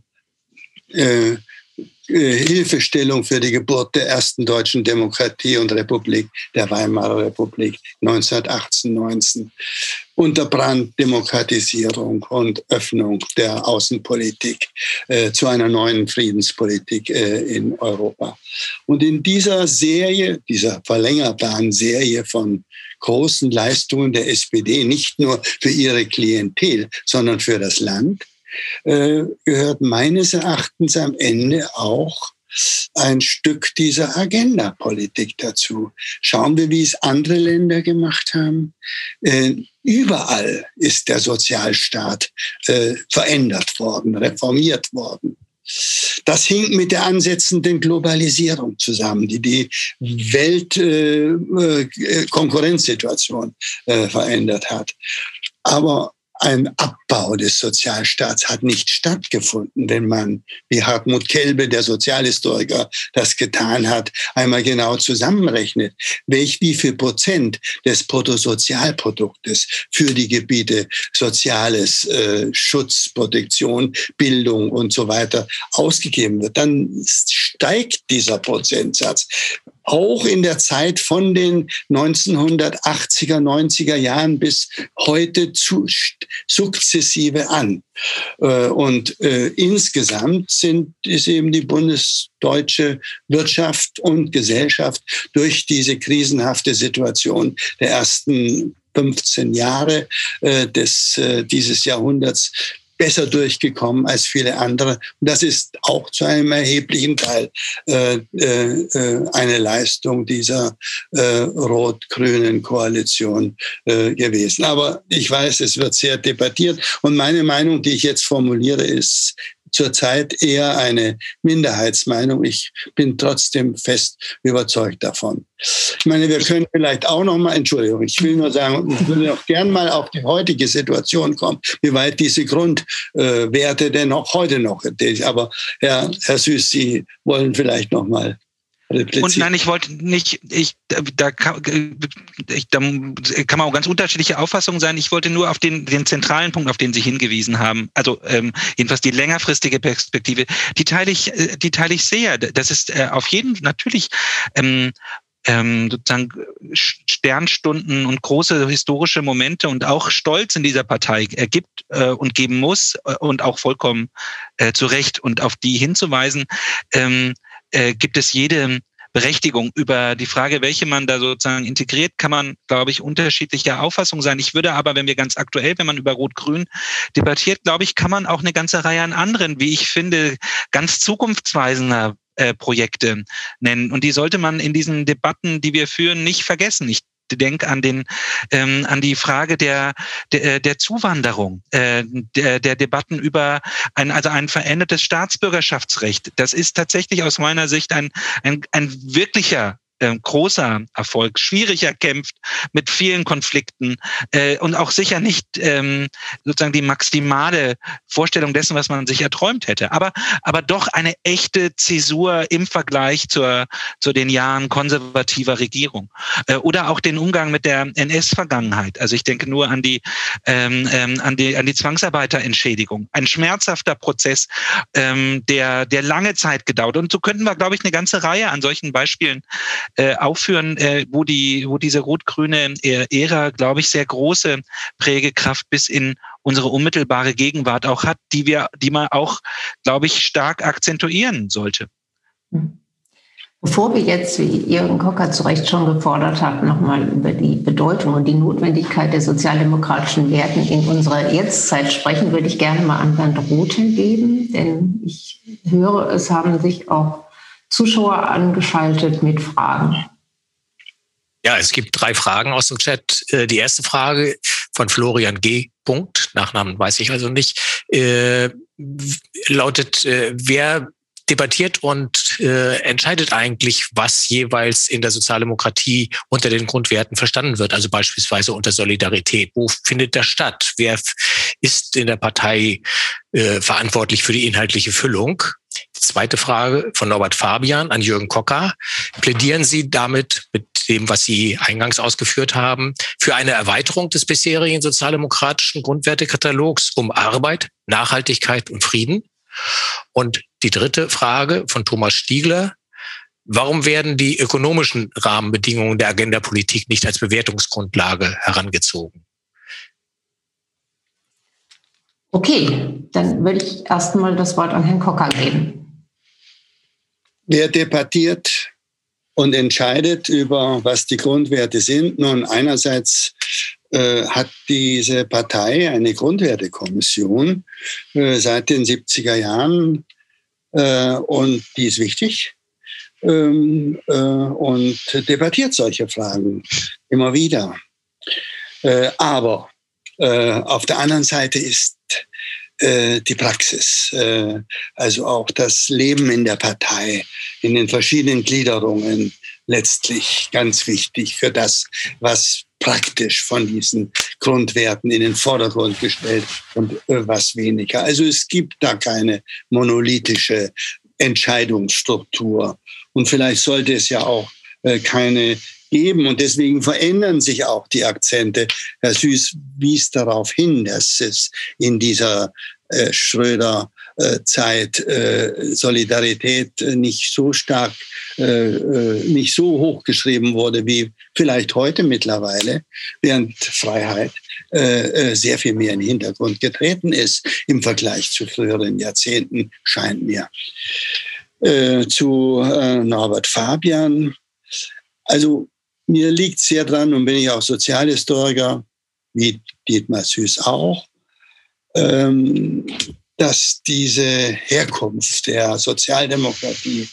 äh, äh, Hilfestellung für die Geburt der ersten deutschen Demokratie und Republik, der Weimarer Republik 1918, 19. Unter Brand Demokratisierung und Öffnung der Außenpolitik äh, zu einer neuen Friedenspolitik äh, in Europa. Und in dieser Serie, dieser verlängerbaren Serie von großen Leistungen der SPD, nicht nur für ihre Klientel, sondern für das Land, äh, gehört meines Erachtens am Ende auch ein Stück dieser Agenda-Politik dazu. Schauen wir, wie es andere Länder gemacht haben. Äh, überall ist der Sozialstaat äh, verändert worden, reformiert worden. Das hing mit der ansetzenden Globalisierung zusammen, die die Weltkonkurrenzsituation äh, äh, verändert hat. Aber ein Abbau des Sozialstaats hat nicht stattgefunden, wenn man, wie Hartmut Kelbe, der Sozialhistoriker, das getan hat, einmal genau zusammenrechnet, welch wie viel Prozent des Bruttosozialproduktes für die Gebiete Soziales, äh, Schutz, Protektion, Bildung und so weiter ausgegeben wird, dann steigt dieser Prozentsatz auch in der Zeit von den 1980er, 90er Jahren bis heute zu, sukzessive an. Äh, und äh, insgesamt sind, ist eben die bundesdeutsche Wirtschaft und Gesellschaft durch diese krisenhafte Situation der ersten 15 Jahre äh, des, äh, dieses Jahrhunderts besser durchgekommen als viele andere. Und das ist auch zu einem erheblichen Teil äh, äh, eine Leistung dieser äh, rot-grünen Koalition äh, gewesen. Aber ich weiß, es wird sehr debattiert. Und meine Meinung, die ich jetzt formuliere, ist zurzeit eher eine Minderheitsmeinung. Ich bin trotzdem fest überzeugt davon. Ich meine, wir können vielleicht auch noch mal, Entschuldigung, ich will nur sagen, ich würde noch gern mal auf die heutige Situation kommen, wie weit diese Grundwerte denn auch heute noch, aber Herr, Herr Süß, Sie wollen vielleicht noch mal und nein, ich wollte nicht, ich, da, kann, ich, da kann man auch ganz unterschiedliche Auffassungen sein. Ich wollte nur auf den, den zentralen Punkt, auf den Sie hingewiesen haben, also ähm, jedenfalls die längerfristige Perspektive, die teile ich, äh, die teile ich sehr. Das ist äh, auf jeden natürlich ähm, ähm, sozusagen Sternstunden und große historische Momente und auch Stolz in dieser Partei ergibt äh, und geben muss äh, und auch vollkommen äh, zu Recht und auf die hinzuweisen. Ähm, äh, gibt es jede Berechtigung. Über die Frage, welche man da sozusagen integriert, kann man, glaube ich, unterschiedlicher Auffassung sein. Ich würde aber, wenn wir ganz aktuell, wenn man über Rot-Grün debattiert, glaube ich, kann man auch eine ganze Reihe an anderen, wie ich finde, ganz zukunftsweisender äh, Projekte nennen. Und die sollte man in diesen Debatten, die wir führen, nicht vergessen. Ich denke an den ähm, an die Frage der der, äh, der Zuwanderung, äh, der, der Debatten über ein also ein verändertes Staatsbürgerschaftsrecht. Das ist tatsächlich aus meiner Sicht ein ein, ein wirklicher äh, großer Erfolg, schwierig erkämpft, mit vielen Konflikten äh, und auch sicher nicht ähm, sozusagen die maximale Vorstellung dessen, was man sich erträumt hätte, aber, aber doch eine echte Zäsur im Vergleich zur, zu den Jahren konservativer Regierung. Äh, oder auch den Umgang mit der NS-Vergangenheit. Also ich denke nur an die, ähm, ähm, an die, an die Zwangsarbeiterentschädigung. Ein schmerzhafter Prozess, ähm, der, der lange Zeit gedauert. Und so könnten wir, glaube ich, eine ganze Reihe an solchen Beispielen äh, aufführen, äh, wo die, wo diese rot-grüne Ära, glaube ich, sehr große Prägekraft bis in unsere unmittelbare Gegenwart auch hat, die wir, die man auch, glaube ich, stark akzentuieren sollte. Bevor wir jetzt, wie Jürgen Kocker zu Recht schon gefordert hat, nochmal über die Bedeutung und die Notwendigkeit der sozialdemokratischen Werten in unserer Jetztzeit sprechen, würde ich gerne mal an Bernd Rothe geben, denn ich höre, es haben sich auch Zuschauer angeschaltet mit Fragen. Ja, es gibt drei Fragen aus dem Chat. Äh, die erste Frage von Florian G. Punkt, Nachnamen weiß ich also nicht, äh, lautet, äh, wer debattiert und äh, entscheidet eigentlich, was jeweils in der Sozialdemokratie unter den Grundwerten verstanden wird. Also beispielsweise unter Solidarität. Wo findet das statt? Wer ist in der Partei äh, verantwortlich für die inhaltliche Füllung? Zweite Frage von Norbert Fabian an Jürgen Kocker. Plädieren Sie damit mit dem, was Sie eingangs ausgeführt haben, für eine Erweiterung des bisherigen sozialdemokratischen Grundwertekatalogs um Arbeit, Nachhaltigkeit und Frieden? Und die dritte Frage von Thomas Stiegler. Warum werden die ökonomischen Rahmenbedingungen der Agenda-Politik nicht als Bewertungsgrundlage herangezogen? Okay, dann würde ich erstmal das Wort an Herrn Kocker geben. Wer debattiert und entscheidet über, was die Grundwerte sind? Nun, einerseits äh, hat diese Partei eine Grundwertekommission äh, seit den 70er Jahren äh, und die ist wichtig ähm, äh, und debattiert solche Fragen immer wieder. Äh, aber äh, auf der anderen Seite ist die Praxis, also auch das Leben in der Partei, in den verschiedenen Gliederungen letztlich ganz wichtig für das, was praktisch von diesen Grundwerten in den Vordergrund gestellt und äh, was weniger. Also es gibt da keine monolithische Entscheidungsstruktur. Und vielleicht sollte es ja auch äh, keine geben. Und deswegen verändern sich auch die Akzente. Herr Süß wies darauf hin, dass es in dieser äh, Schröder Zeit Solidarität nicht so stark, nicht so hochgeschrieben wurde wie vielleicht heute mittlerweile, während Freiheit sehr viel mehr in den Hintergrund getreten ist im Vergleich zu früheren Jahrzehnten, scheint mir. Zu Norbert Fabian. Also mir liegt sehr dran und bin ich auch Sozialhistoriker, wie Dietmar Süß auch, ähm, dass diese Herkunft der Sozialdemokratie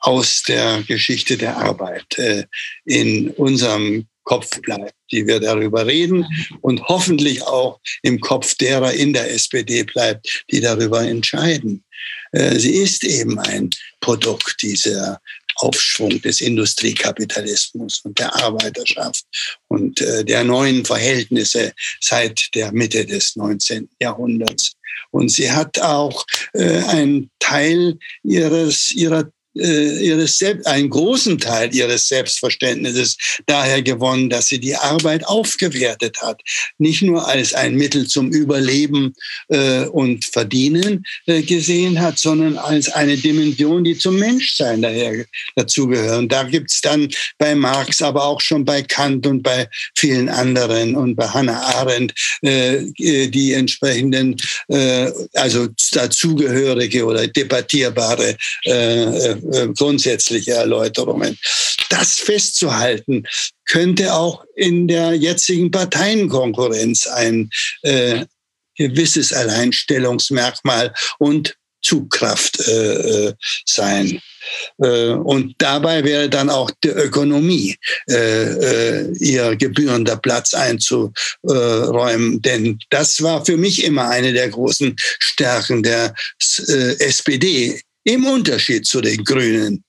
aus der Geschichte der Arbeit äh, in unserem Kopf bleibt, die wir darüber reden und hoffentlich auch im Kopf derer in der SPD bleibt, die darüber entscheiden. Äh, sie ist eben ein Produkt dieser Aufschwung des Industriekapitalismus und der Arbeiterschaft und äh, der neuen Verhältnisse seit der Mitte des 19. Jahrhunderts. Und sie hat auch äh, einen Teil ihres, ihrer äh, ihres Selbst, einen großen Teil ihres Selbstverständnisses daher gewonnen, dass sie die Arbeit aufgewertet hat. Nicht nur als ein Mittel zum Überleben äh, und Verdienen äh, gesehen hat, sondern als eine Dimension, die zum Menschsein daher dazugehören. Da gibt's dann bei Marx, aber auch schon bei Kant und bei vielen anderen und bei Hannah Arendt äh, äh die entsprechenden, äh, also dazugehörige oder debattierbare äh, äh, grundsätzliche Erläuterungen. Das festzuhalten könnte auch in der jetzigen Parteienkonkurrenz ein äh, gewisses Alleinstellungsmerkmal und Zugkraft äh, äh sein. Äh, und dabei wäre dann auch die Ökonomie äh, ihr gebührender Platz einzuräumen. Denn das war für mich immer eine der großen Stärken der SPD im Unterschied zu den Grünen,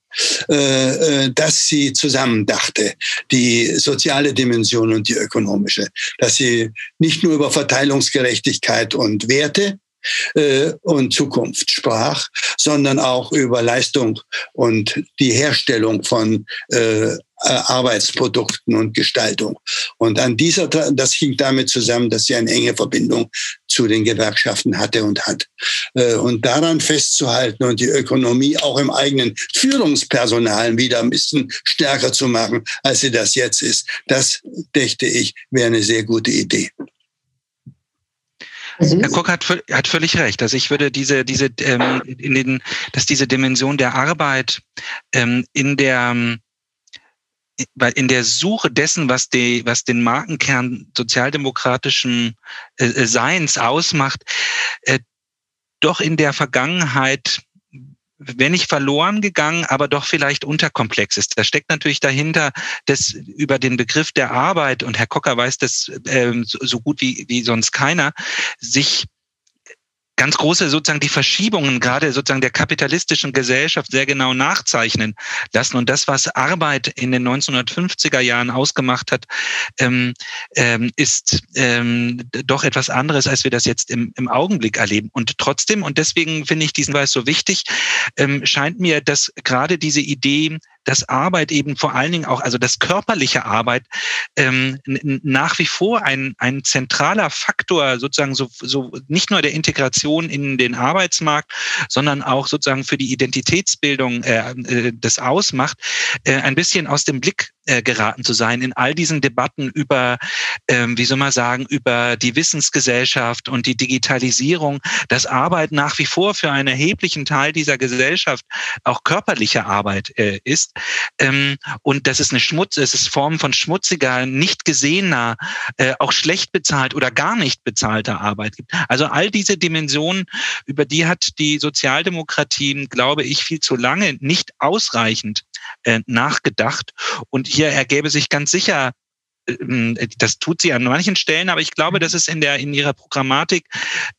äh, äh, dass sie zusammendachte, die soziale Dimension und die ökonomische, dass sie nicht nur über Verteilungsgerechtigkeit und Werte äh, und Zukunft sprach, sondern auch über Leistung und die Herstellung von äh, Arbeitsprodukten und Gestaltung. Und an dieser, das hing damit zusammen, dass sie eine enge Verbindung zu den Gewerkschaften hatte und hat. Äh, und daran festzuhalten und die Ökonomie auch im eigenen Führungspersonal wieder ein bisschen stärker zu machen, als sie das jetzt ist, das dächte ich, wäre eine sehr gute Idee. Herr Koch hat, hat völlig recht. Also ich würde diese, diese, ähm, in den, dass diese Dimension der Arbeit ähm, in der weil in der Suche dessen, was, die, was den Markenkern sozialdemokratischen äh, äh, Seins ausmacht, äh, doch in der Vergangenheit wenn nicht verloren gegangen, aber doch vielleicht unterkomplex ist. Da steckt natürlich dahinter, dass über den Begriff der Arbeit, und Herr Kocker weiß das ähm, so, so gut wie, wie sonst keiner, sich ganz große sozusagen die Verschiebungen gerade sozusagen der kapitalistischen Gesellschaft sehr genau nachzeichnen lassen. Und das, was Arbeit in den 1950er Jahren ausgemacht hat, ähm, ähm, ist ähm, doch etwas anderes, als wir das jetzt im, im Augenblick erleben. Und trotzdem, und deswegen finde ich diesen Weis so wichtig, ähm, scheint mir, dass gerade diese Idee dass Arbeit eben vor allen Dingen auch, also das körperliche Arbeit ähm, nach wie vor ein, ein zentraler Faktor sozusagen so, so nicht nur der Integration in den Arbeitsmarkt, sondern auch sozusagen für die Identitätsbildung äh, äh, das ausmacht, äh, ein bisschen aus dem Blick äh, geraten zu sein in all diesen Debatten über, ähm, wie soll man sagen, über die Wissensgesellschaft und die Digitalisierung, dass Arbeit nach wie vor für einen erheblichen Teil dieser Gesellschaft auch körperliche Arbeit äh, ist ähm, und dass es eine Schmutz, es ist Form von schmutziger, nicht gesehener, äh, auch schlecht bezahlt oder gar nicht bezahlter Arbeit gibt. Also all diese Dimensionen, über die hat die Sozialdemokratie, glaube ich, viel zu lange nicht ausreichend äh, nachgedacht. Und hier ergäbe sich ganz sicher ähm, das tut sie an manchen Stellen, aber ich glaube, dass es in der in ihrer Programmatik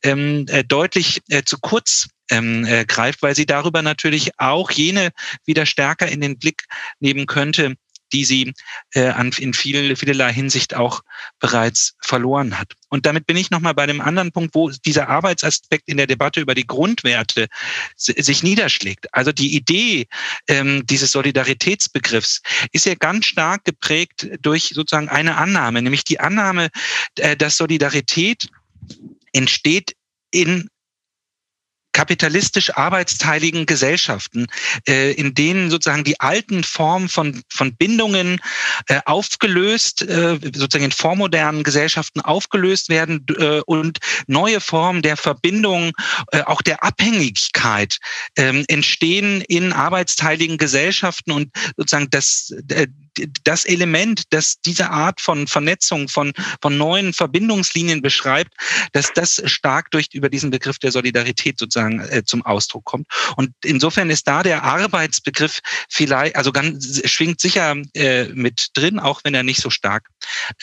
ähm, äh, deutlich äh, zu kurz ähm, äh, greift, weil sie darüber natürlich auch jene wieder stärker in den Blick nehmen könnte, die sie äh, an, in viel, vielerlei Hinsicht auch bereits verloren hat. Und damit bin ich nochmal bei dem anderen Punkt, wo dieser Arbeitsaspekt in der Debatte über die Grundwerte sich niederschlägt. Also die Idee ähm, dieses Solidaritätsbegriffs ist ja ganz stark geprägt durch sozusagen eine Annahme, nämlich die Annahme, äh, dass Solidarität entsteht in kapitalistisch arbeitsteiligen Gesellschaften, äh, in denen sozusagen die alten Formen von, von Bindungen äh, aufgelöst, äh, sozusagen in vormodernen Gesellschaften aufgelöst werden und neue Formen der Verbindung, auch der Abhängigkeit äh, entstehen in arbeitsteiligen Gesellschaften und sozusagen das, das Element, das diese Art von Vernetzung, von, von neuen Verbindungslinien beschreibt, dass das stark durch über diesen Begriff der Solidarität sozusagen äh, zum Ausdruck kommt. Und insofern ist da der Arbeitsbegriff vielleicht, also ganz schwingt sicher äh, mit drin, auch wenn er nicht so stark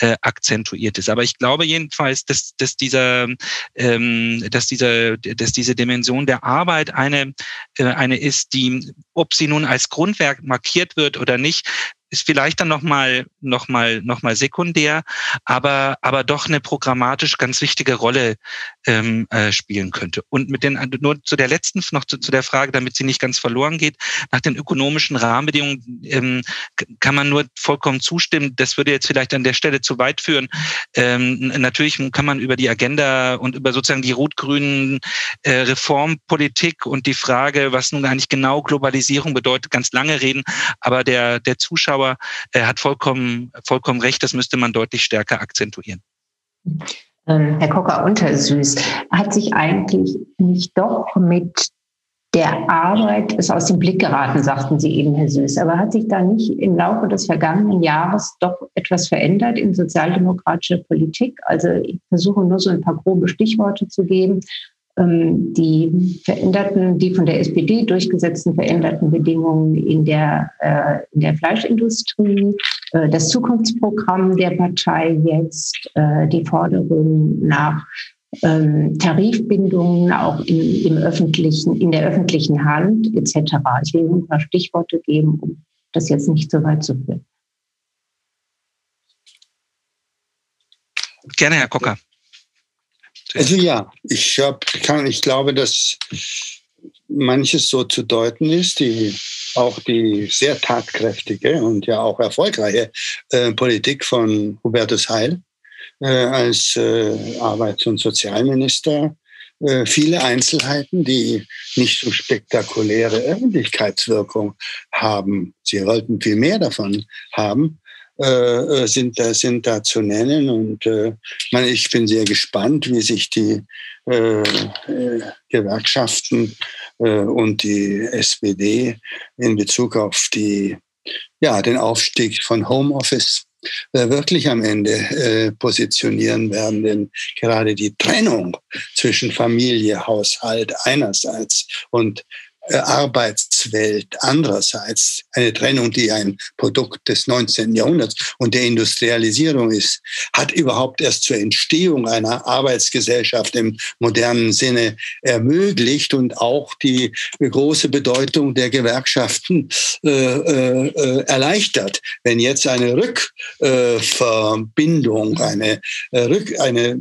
äh, akzentuiert ist. Aber ich glaube jedenfalls, dass, dass dieser, ähm, dass dieser, dass diese Dimension der Arbeit eine, äh, eine ist, die, ob sie nun als Grundwerk markiert wird oder nicht, ist vielleicht dann nochmal noch mal, noch mal sekundär, aber, aber doch eine programmatisch ganz wichtige Rolle ähm, äh, spielen könnte. Und mit den, nur zu der letzten, noch zu, zu der Frage, damit sie nicht ganz verloren geht, nach den ökonomischen Rahmenbedingungen ähm, kann man nur vollkommen zustimmen. Das würde jetzt vielleicht an der Stelle zu weit führen. Ähm, natürlich kann man über die Agenda und über sozusagen die rot-grünen äh, Reformpolitik und die Frage, was nun eigentlich genau Globalisierung bedeutet, ganz lange reden. Aber der, der Zuschauer Zuschauer er hat vollkommen, vollkommen recht, das müsste man deutlich stärker akzentuieren. Ähm, Herr Kocker-Untersüß, hat sich eigentlich nicht doch mit der Arbeit ist aus dem Blick geraten, sagten Sie eben, Herr Süß. Aber hat sich da nicht im Laufe des vergangenen Jahres doch etwas verändert in sozialdemokratischer Politik? Also ich versuche nur so ein paar grobe Stichworte zu geben. Ähm, die veränderten, die von der SPD durchgesetzten veränderten Bedingungen in der, äh, in der Fleischindustrie, äh, das Zukunftsprogramm der Partei jetzt, äh, die Forderung nach ähm, Tarifbindungen auch in, im öffentlichen, in der öffentlichen Hand etc. Ich will ein paar Stichworte geben, um das jetzt nicht so weit zu führen. Gerne, Herr Kocker. Also ja, ich, hab, kann, ich glaube, dass manches so zu deuten ist, die auch die sehr tatkräftige und ja auch erfolgreiche äh, Politik von Hubertus Heil äh, als äh, Arbeits- und Sozialminister. Äh, viele Einzelheiten, die nicht so spektakuläre Öffentlichkeitswirkung haben. Sie wollten viel mehr davon haben, äh, äh, sind, da, sind da zu nennen. Und äh, ich bin sehr gespannt, wie sich die äh, äh Gewerkschaften äh, und die SPD in Bezug auf die, ja, den Aufstieg von Homeoffice wirklich am Ende positionieren werden. Denn gerade die Trennung zwischen Familie, Haushalt einerseits und äh, Arbeitswelt andererseits, eine Trennung, die ein Produkt des 19. Jahrhunderts und der Industrialisierung ist, hat überhaupt erst zur Entstehung einer Arbeitsgesellschaft im modernen Sinne ermöglicht und auch die große Bedeutung der Gewerkschaften äh, äh, erleichtert. Wenn jetzt eine Rückverbindung, äh, eine, Rück, eine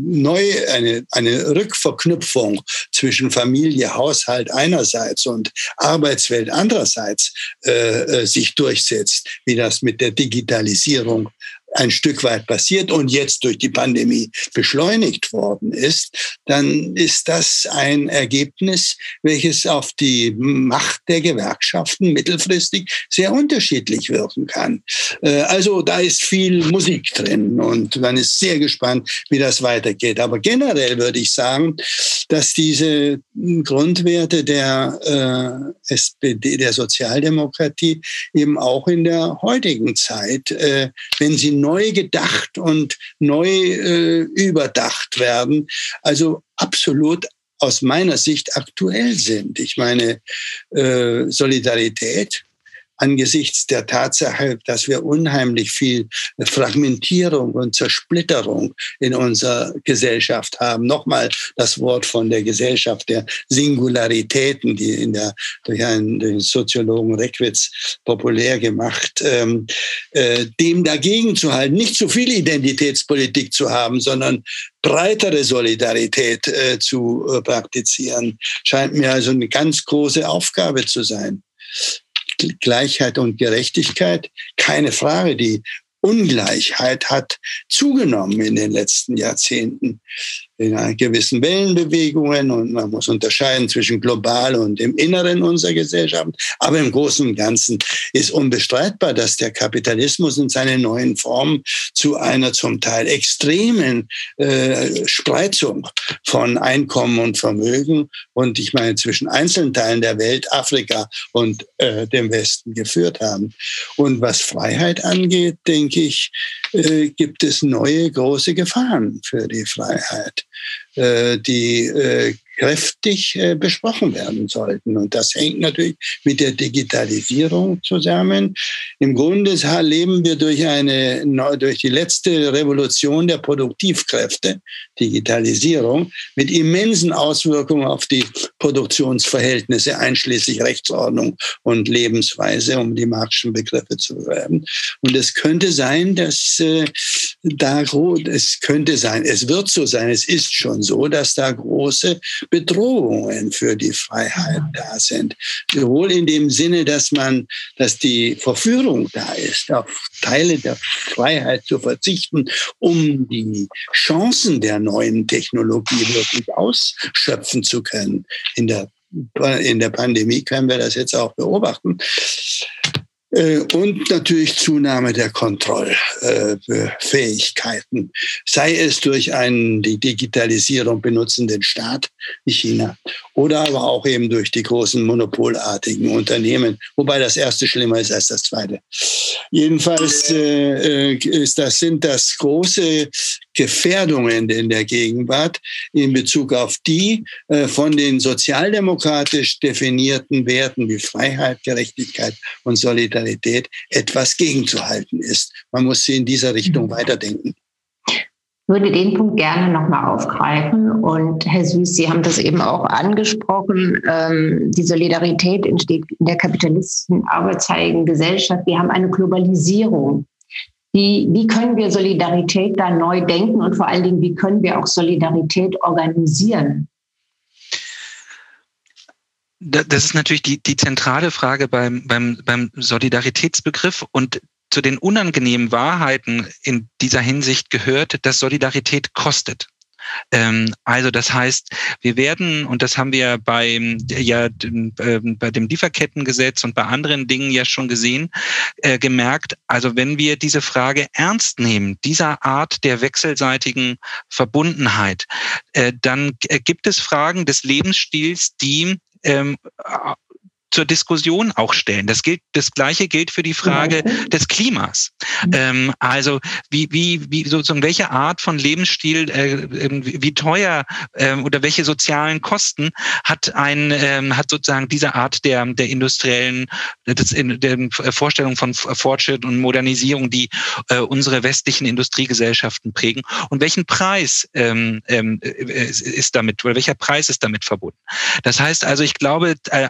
eine, eine Rückverknüpfung zwischen Familie, Haushalt einerseits und Arbeitswelt andererseits äh, äh, sich durchsetzt, wie das mit der Digitalisierung ein Stück weit passiert und jetzt durch die Pandemie beschleunigt worden ist, dann ist das ein Ergebnis, welches auf die Macht der Gewerkschaften mittelfristig sehr unterschiedlich wirken kann. Äh, also da ist viel Musik drin und man ist sehr gespannt, wie das weitergeht. Aber generell würde ich sagen, dass diese Grundwerte der äh, SPD, der Sozialdemokratie eben auch in der heutigen Zeit, äh, wenn sie neu gedacht und neu äh, überdacht werden. Also absolut aus meiner Sicht aktuell sind. Ich meine, äh, Solidarität angesichts der Tatsache, dass wir unheimlich viel Fragmentierung und Zersplitterung in unserer Gesellschaft haben. Nochmal das Wort von der Gesellschaft der Singularitäten, die in der, durch einen, durch einen Soziologen Reckwitz populär gemacht, ähm, äh, dem dagegen zu halten, nicht zu viel Identitätspolitik zu haben, sondern breitere Solidarität äh, zu äh, praktizieren, scheint mir also eine ganz große Aufgabe zu sein. Gleichheit und Gerechtigkeit, keine Frage. Die Ungleichheit hat zugenommen in den letzten Jahrzehnten in gewissen Wellenbewegungen und man muss unterscheiden zwischen global und im Inneren unserer Gesellschaft. Aber im Großen und Ganzen ist unbestreitbar, dass der Kapitalismus in seinen neuen Formen zu einer zum Teil extremen äh, Spreizung von Einkommen und Vermögen und ich meine zwischen einzelnen Teilen der Welt, Afrika und äh, dem Westen geführt haben. Und was Freiheit angeht, denke ich, äh, gibt es neue große Gefahren für die Freiheit. Äh, die äh, kräftig äh, besprochen werden sollten. Und das hängt natürlich mit der Digitalisierung zusammen. Im Grunde leben wir durch eine, durch die letzte Revolution der Produktivkräfte, Digitalisierung, mit immensen Auswirkungen auf die Produktionsverhältnisse, einschließlich Rechtsordnung und Lebensweise, um die marxischen Begriffe zu bewerben. Und es könnte sein, dass äh, da, es könnte sein, es wird so sein, es ist schon so, dass da große Bedrohungen für die Freiheit da sind. Sowohl in dem Sinne, dass man, dass die Verführung da ist, auf Teile der Freiheit zu verzichten, um die Chancen der neuen Technologie wirklich ausschöpfen zu können. In der in der Pandemie können wir das jetzt auch beobachten. Äh, und natürlich Zunahme der Kontrollfähigkeiten, sei es durch einen die Digitalisierung benutzenden Staat wie China oder aber auch eben durch die großen monopolartigen Unternehmen, wobei das erste schlimmer ist als das zweite. Jedenfalls äh, äh ist das, sind das große Gefährdungen in der Gegenwart in Bezug auf die äh, von den sozialdemokratisch definierten Werten wie Freiheit, Gerechtigkeit und Solidarität etwas gegenzuhalten ist. Man muss sie in dieser Richtung mhm. weiterdenken würde den Punkt gerne nochmal aufgreifen. Und Herr Süß, Sie haben das eben auch angesprochen. Ähm, die Solidarität entsteht in der kapitalistischen arbeitsfähigen Gesellschaft. Wir haben eine Globalisierung. Wie, wie können wir Solidarität da neu denken und vor allen Dingen, wie können wir auch Solidarität organisieren? Das ist natürlich die, die zentrale Frage beim, beim, beim Solidaritätsbegriff. Und zu den unangenehmen Wahrheiten in dieser Hinsicht gehört, dass Solidarität kostet. Ähm, also das heißt, wir werden, und das haben wir bei, ja, äh, bei dem Lieferkettengesetz und bei anderen Dingen ja schon gesehen, äh, gemerkt, also wenn wir diese Frage ernst nehmen, dieser Art der wechselseitigen Verbundenheit, äh, dann äh, gibt es Fragen des Lebensstils, die ähm, zur Diskussion auch stellen. Das gilt, das Gleiche gilt für die Frage des Klimas. Mhm. Ähm, also wie, wie, wie sozusagen welche Art von Lebensstil, äh, ähm, wie teuer äh, oder welche sozialen Kosten hat ein, ähm, hat sozusagen diese Art der, der industriellen, des, der Vorstellung von Fortschritt und Modernisierung, die äh, unsere westlichen Industriegesellschaften prägen und welchen Preis ähm, ähm, äh, ist damit, oder welcher Preis ist damit verbunden. Das heißt also, ich glaube, äh,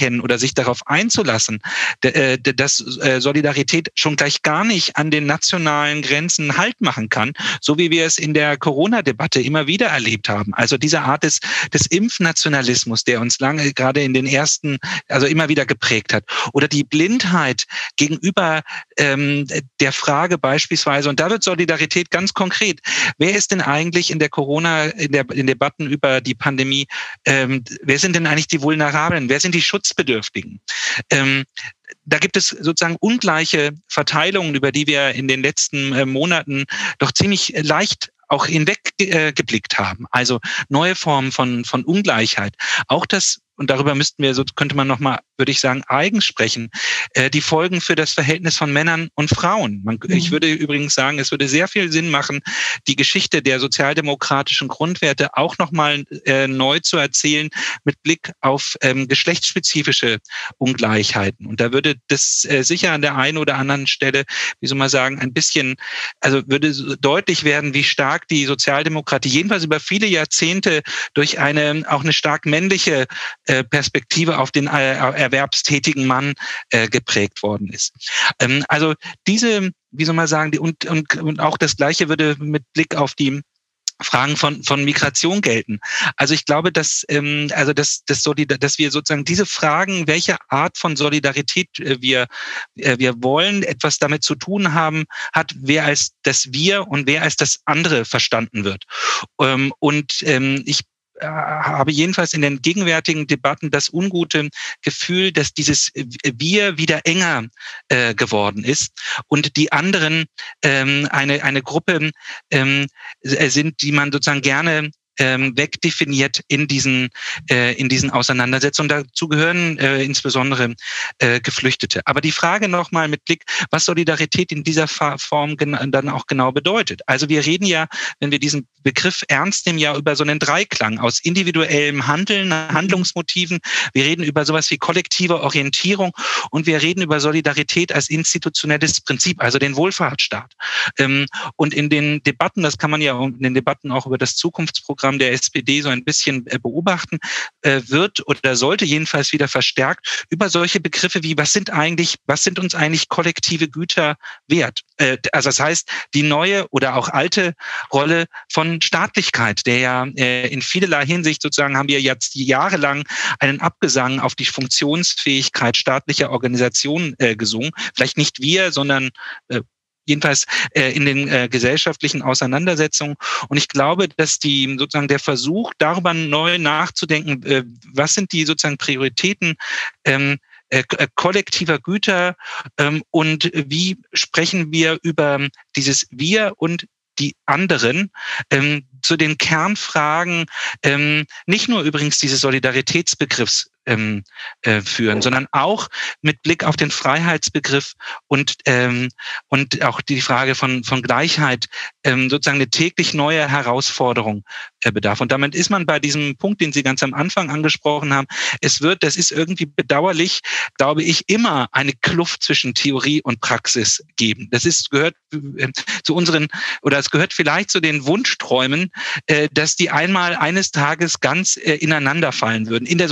anzuerkennen, oder sich darauf einzulassen, äh, dass äh, Solidarität schon gleich gar nicht an den nationalen Grenzen Halt machen kann, so wie wir es in der Corona-Debatte immer wieder erlebt haben. Also diese Art des, des Impfnationalismus, der uns lange gerade in den ersten, also immer wieder geprägt hat, oder die Blindheit gegenüber ähm, der Frage beispielsweise, und da wird Solidarität ganz konkret, wer ist denn eigentlich in der Corona, in der in Debatten über die Pandemie, ähm, wer sind denn eigentlich die Vulnerablen, wer sind die Schutz Schutzbedürftigen. Ähm, da gibt es sozusagen ungleiche Verteilungen, über die wir in den letzten äh, Monaten doch ziemlich leicht auch hinweggeblickt äh, haben. Also neue Formen von, von Ungleichheit. Auch das und darüber müssten wir, so könnte man nochmal, würde ich sagen, eigens sprechen, äh, die Folgen für das Verhältnis von Männern und Frauen. Man, mhm. Ich würde übrigens sagen, es würde sehr viel Sinn machen, die Geschichte der sozialdemokratischen Grundwerte auch nochmal äh, neu zu erzählen mit Blick auf ähm, geschlechtsspezifische Ungleichheiten. Und da würde das äh, sicher an der einen oder anderen Stelle, wie soll man sagen, ein bisschen, also würde deutlich werden, wie stark die Sozialdemokratie jedenfalls über viele Jahrzehnte durch eine auch eine stark männliche äh, Perspektive auf den äh, erwerbstätigen Mann äh, geprägt worden ist. Ähm, also diese, wie soll man sagen, die, und, und, und auch das Gleiche würde mit Blick auf die Fragen von, von Migration gelten. Also ich glaube, dass, ähm, also dass, dass, dass wir sozusagen diese Fragen, welche Art von Solidarität äh, wir, äh, wir wollen, etwas damit zu tun haben, hat, wer als das Wir und wer als das andere verstanden wird. Ähm, und ähm, ich habe jedenfalls in den gegenwärtigen Debatten das ungute Gefühl, dass dieses Wir wieder enger äh, geworden ist. Und die anderen ähm, eine, eine Gruppe ähm, sind, die man sozusagen gerne ähm, wegdefiniert in diesen, äh, in diesen Auseinandersetzungen. Dazu gehören äh, insbesondere äh, Geflüchtete. Aber die Frage nochmal mit Blick, was Solidarität in dieser Form dann auch genau bedeutet. Also wir reden ja, wenn wir diesen Begriff ernst nehmen, ja über so einen Dreiklang aus individuellem Handeln, Handlungsmotiven. Wir reden über sowas wie kollektive Orientierung und wir reden über Solidarität als institutionelles Prinzip, also den Wohlfahrtsstaat. Ähm, und in den Debatten, das kann man ja in den Debatten auch über das Zukunftsprogramm Wahlprogramm der SPD so ein bisschen äh, beobachten, äh, wird oder sollte jedenfalls wieder verstärkt über solche Begriffe wie, was sind eigentlich, was sind uns eigentlich kollektive Güter wert? Äh, also das heißt, die neue oder auch alte Rolle von Staatlichkeit, der ja in vielerlei Hinsicht sozusagen haben wir jetzt jahrelang einen Abgesang auf die Funktionsfähigkeit staatlicher Organisationen gesungen. Vielleicht nicht wir, sondern jedenfalls äh, in den äh, gesellschaftlichen Auseinandersetzungen. Und ich glaube, dass die sozusagen der Versuch, darüber neu nachzudenken, äh, was sind die sozusagen Prioritäten ähm, äh, äh, kollektiver Güter ähm, und wie sprechen wir über dieses Wir und die anderen ähm, zu den Kernfragen ähm, nicht nur übrigens dieses Solidaritätsbegriffs ähm, äh, führen, sondern auch mit Blick auf den Freiheitsbegriff und, ähm, und auch die Frage von, von Gleichheit ähm, sozusagen eine täglich neue Herausforderung äh, bedarf. Und damit ist man bei diesem Punkt, den Sie ganz am Anfang angesprochen haben. Es wird, das ist irgendwie bedauerlich, glaube ich, immer eine Kluft zwischen Theorie und Praxis geben. Das ist, gehört äh, zu unseren, oder es gehört vielleicht zu den Wunschträumen, äh, dass die einmal eines Tages ganz äh, ineinander fallen würden. In der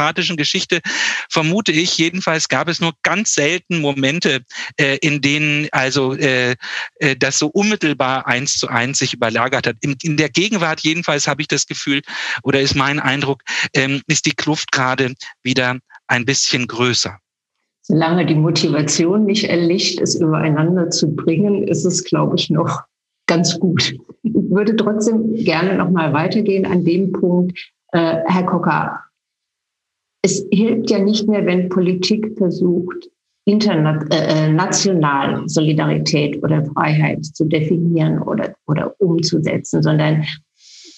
sozialdemokratischen Geschichte vermute ich, jedenfalls gab es nur ganz selten Momente, äh, in denen also äh, äh, das so unmittelbar eins zu eins sich überlagert hat. In, in der Gegenwart jedenfalls habe ich das Gefühl oder ist mein Eindruck, ähm, ist die Kluft gerade wieder ein bisschen größer. Solange die Motivation nicht erlicht ist, übereinander zu bringen, ist es, glaube ich, noch ganz gut. Ich würde trotzdem gerne noch mal weitergehen an dem Punkt, äh, Herr Kocker. Es hilft ja nicht mehr, wenn Politik versucht, international äh, Solidarität oder Freiheit zu definieren oder, oder umzusetzen, sondern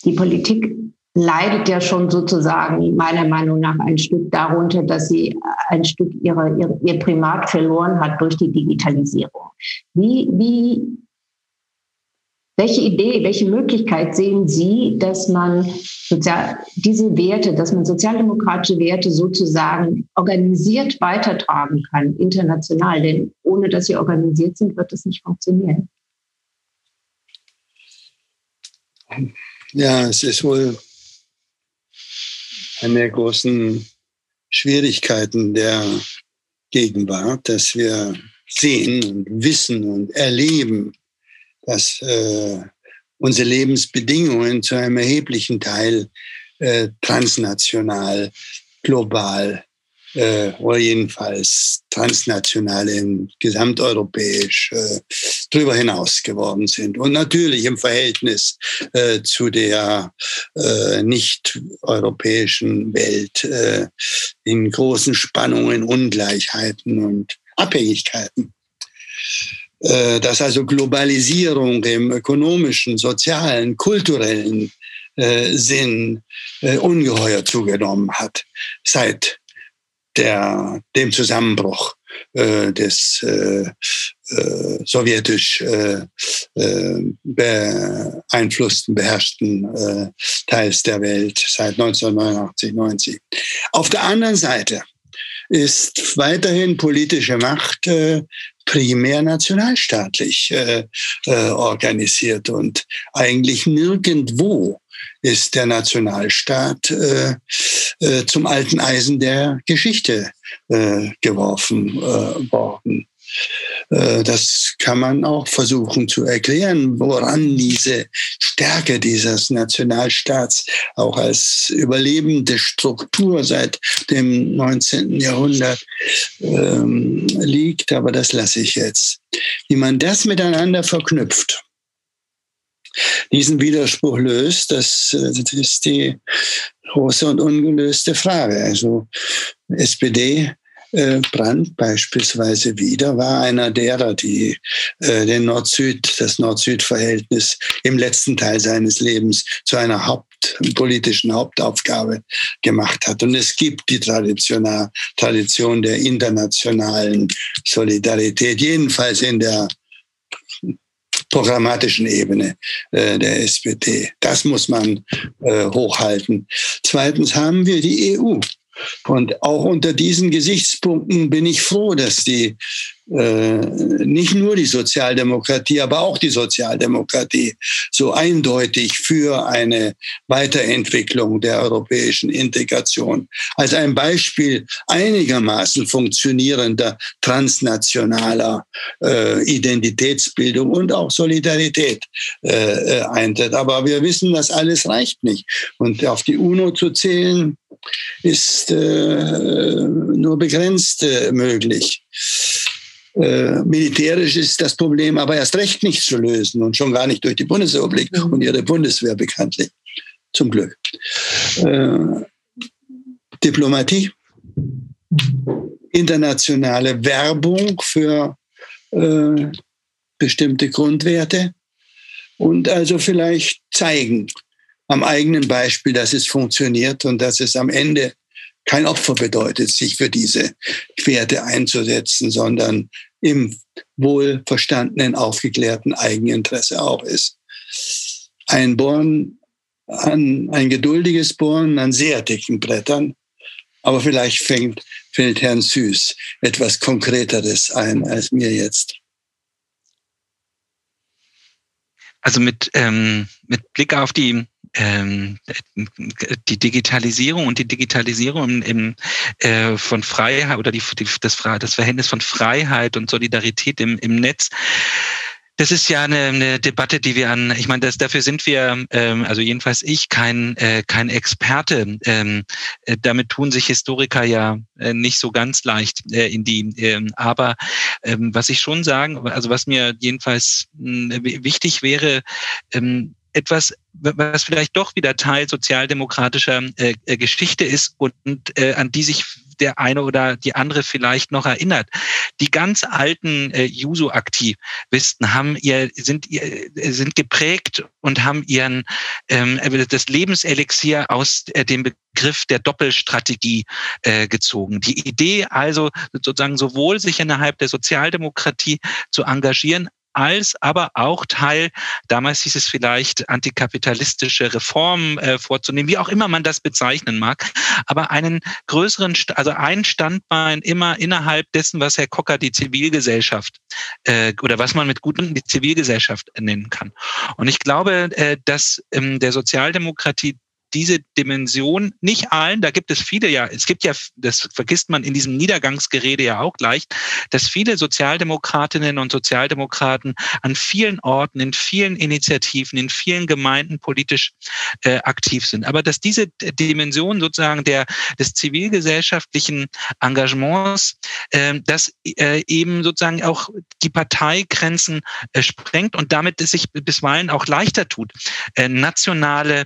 die Politik leidet ja schon sozusagen meiner Meinung nach ein Stück darunter, dass sie ein Stück ihre, ihre, ihr Primat verloren hat durch die Digitalisierung. Wie, wie, welche Idee, welche Möglichkeit sehen Sie, dass man sozial, diese Werte, dass man sozialdemokratische Werte sozusagen organisiert weitertragen kann, international? Denn ohne dass sie organisiert sind, wird das nicht funktionieren. Ja, es ist wohl eine der großen Schwierigkeiten der Gegenwart, dass wir sehen und wissen und erleben, dass äh, unsere Lebensbedingungen zu einem erheblichen Teil äh, transnational, global äh, oder jedenfalls transnational in gesamteuropäisch äh, drüber hinaus geworden sind. Und natürlich im Verhältnis äh, zu der äh, nicht-europäischen Welt äh, in großen Spannungen, Ungleichheiten und Abhängigkeiten. Äh, dass also Globalisierung im ökonomischen, sozialen, kulturellen äh, Sinn äh, ungeheuer zugenommen hat seit der, dem Zusammenbruch äh, des äh, äh, sowjetisch beeinflussten, beherrschten Teils der Welt seit 1989, 90. Auf der anderen Seite ist weiterhin politische Macht äh, primär nationalstaatlich äh, äh, organisiert und eigentlich nirgendwo ist der Nationalstaat äh, äh, zum alten Eisen der Geschichte äh, geworfen äh, worden. Äh, das kann man auch versuchen zu erklären, woran diese Stärke dieses Nationalstaats auch als überlebende Struktur seit dem 19. Jahrhundert ähm, liegt. Aber das lasse ich jetzt. Wie man das miteinander verknüpft, diesen Widerspruch löst, das, das ist die große und ungelöste Frage. Also SPD Brandt beispielsweise wieder war einer derer, die äh, den Nord-Süd, das Nord-Süd-Verhältnis im letzten Teil seines Lebens zu einer Haupt politischen Hauptaufgabe gemacht hat. Und es gibt die Tradition der internationalen Solidarität, jedenfalls in der programmatischen Ebene äh, der SPD. Das muss man äh, hochhalten. Zweitens haben wir die EU. Und auch unter diesen Gesichtspunkten bin ich froh, dass die äh, nicht nur die Sozialdemokratie, aber auch die Sozialdemokratie so eindeutig für eine Weiterentwicklung der europäischen Integration als ein Beispiel einigermaßen funktionierender transnationaler äh, Identitätsbildung und auch Solidarität äh, äh eintritt. Aber wir wissen, das alles reicht nicht. Und auf die UNO zu zählen, ist äh, nur begrenzt äh, möglich. Äh, militärisch ist das Problem aber erst recht nicht zu lösen und schon gar nicht durch die Bundesrepublik und ihre Bundeswehr bekanntlich. Zum Glück. Äh, Diplomatie, internationale Werbung für äh, bestimmte Grundwerte und also vielleicht zeigen am eigenen Beispiel, dass es funktioniert und dass es am Ende kein Opfer bedeutet, sich für diese Werte einzusetzen, sondern im wohlverstandenen, aufgeklärten Eigeninteresse auch ist. Ein Bohren, an, ein geduldiges Bohren an sehr dicken Brettern, aber vielleicht fängt, fällt Herrn Süß etwas Konkreteres ein als mir jetzt. Also mit, ähm, mit Blick auf die ähm, die Digitalisierung und die Digitalisierung im, äh, von Freiheit oder die, die, das, das Verhältnis von Freiheit und Solidarität im, im Netz das ist ja eine, eine Debatte, die wir an, ich meine, das, dafür sind wir, ähm, also jedenfalls ich, kein, äh, kein Experte. Ähm, äh, damit tun sich Historiker ja äh, nicht so ganz leicht äh, in die, äh, aber ähm, was ich schon sagen, also was mir jedenfalls äh, wichtig wäre, ähm, etwas, was vielleicht doch wieder Teil sozialdemokratischer äh, äh, Geschichte ist und äh, an die sich der eine oder die andere vielleicht noch erinnert. Die ganz alten äh, Juso-Aktivisten haben ihr, sind, äh, sind geprägt und haben ihren ähm, das Lebenselixier aus äh, dem Begriff der Doppelstrategie äh, gezogen. Die Idee also sozusagen sowohl sich innerhalb der Sozialdemokratie zu engagieren, als aber auch Teil, damals hieß es vielleicht antikapitalistische Reformen äh, vorzunehmen, wie auch immer man das bezeichnen mag, aber einen größeren, also ein Standbein immer innerhalb dessen, was Herr Kocker die Zivilgesellschaft äh, oder was man mit guten die Zivilgesellschaft nennen kann. Und ich glaube, äh, dass ähm, der Sozialdemokratie diese Dimension nicht allen, da gibt es viele ja, es gibt ja, das vergisst man in diesem Niedergangsgerede ja auch leicht, dass viele Sozialdemokratinnen und Sozialdemokraten an vielen Orten, in vielen Initiativen, in vielen Gemeinden politisch äh, aktiv sind. Aber dass diese Dimension sozusagen der, des zivilgesellschaftlichen Engagements, äh, das äh, eben sozusagen auch die Parteigrenzen äh, sprengt und damit es sich bisweilen auch leichter tut, äh, nationale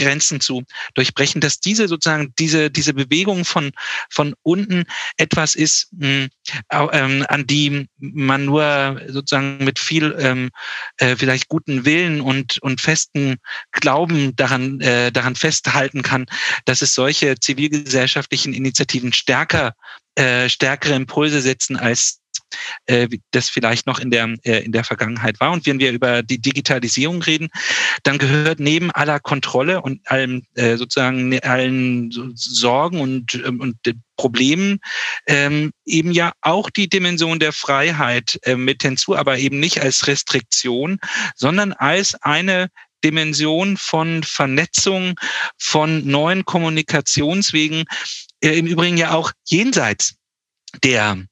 Grenzen zu durchbrechen, dass diese sozusagen diese diese Bewegung von von unten etwas ist, mh, ähm, an die man nur sozusagen mit viel ähm, äh, vielleicht guten Willen und und festen Glauben daran äh, daran festhalten kann, dass es solche zivilgesellschaftlichen Initiativen stärker äh, stärkere Impulse setzen als äh, das vielleicht noch in der, äh, in der Vergangenheit war. Und wenn wir über die Digitalisierung reden, dann gehört neben aller Kontrolle und allem äh, sozusagen ne, allen Sorgen und, ähm, und Problemen ähm, eben ja auch die Dimension der Freiheit äh, mit hinzu, aber eben nicht als Restriktion, sondern als eine Dimension von Vernetzung, von neuen Kommunikationswegen, äh, im Übrigen ja auch jenseits der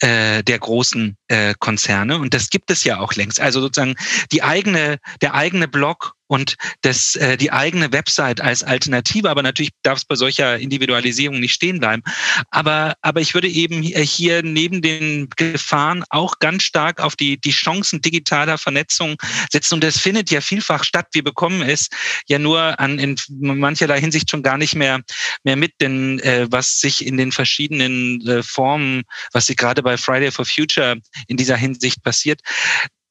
äh, der großen äh, Konzerne. Und das gibt es ja auch längst. Also sozusagen die eigene, der eigene Blog und das, äh, die eigene Website als Alternative. Aber natürlich darf es bei solcher Individualisierung nicht stehen bleiben. Aber, aber ich würde eben hier neben den Gefahren auch ganz stark auf die, die Chancen digitaler Vernetzung setzen. Und das findet ja vielfach statt. Wir bekommen es ja nur an, in mancherlei Hinsicht schon gar nicht mehr, mehr mit, denn äh, was sich in den verschiedenen äh, Formen, was sich gerade bei Friday for Future in dieser Hinsicht passiert,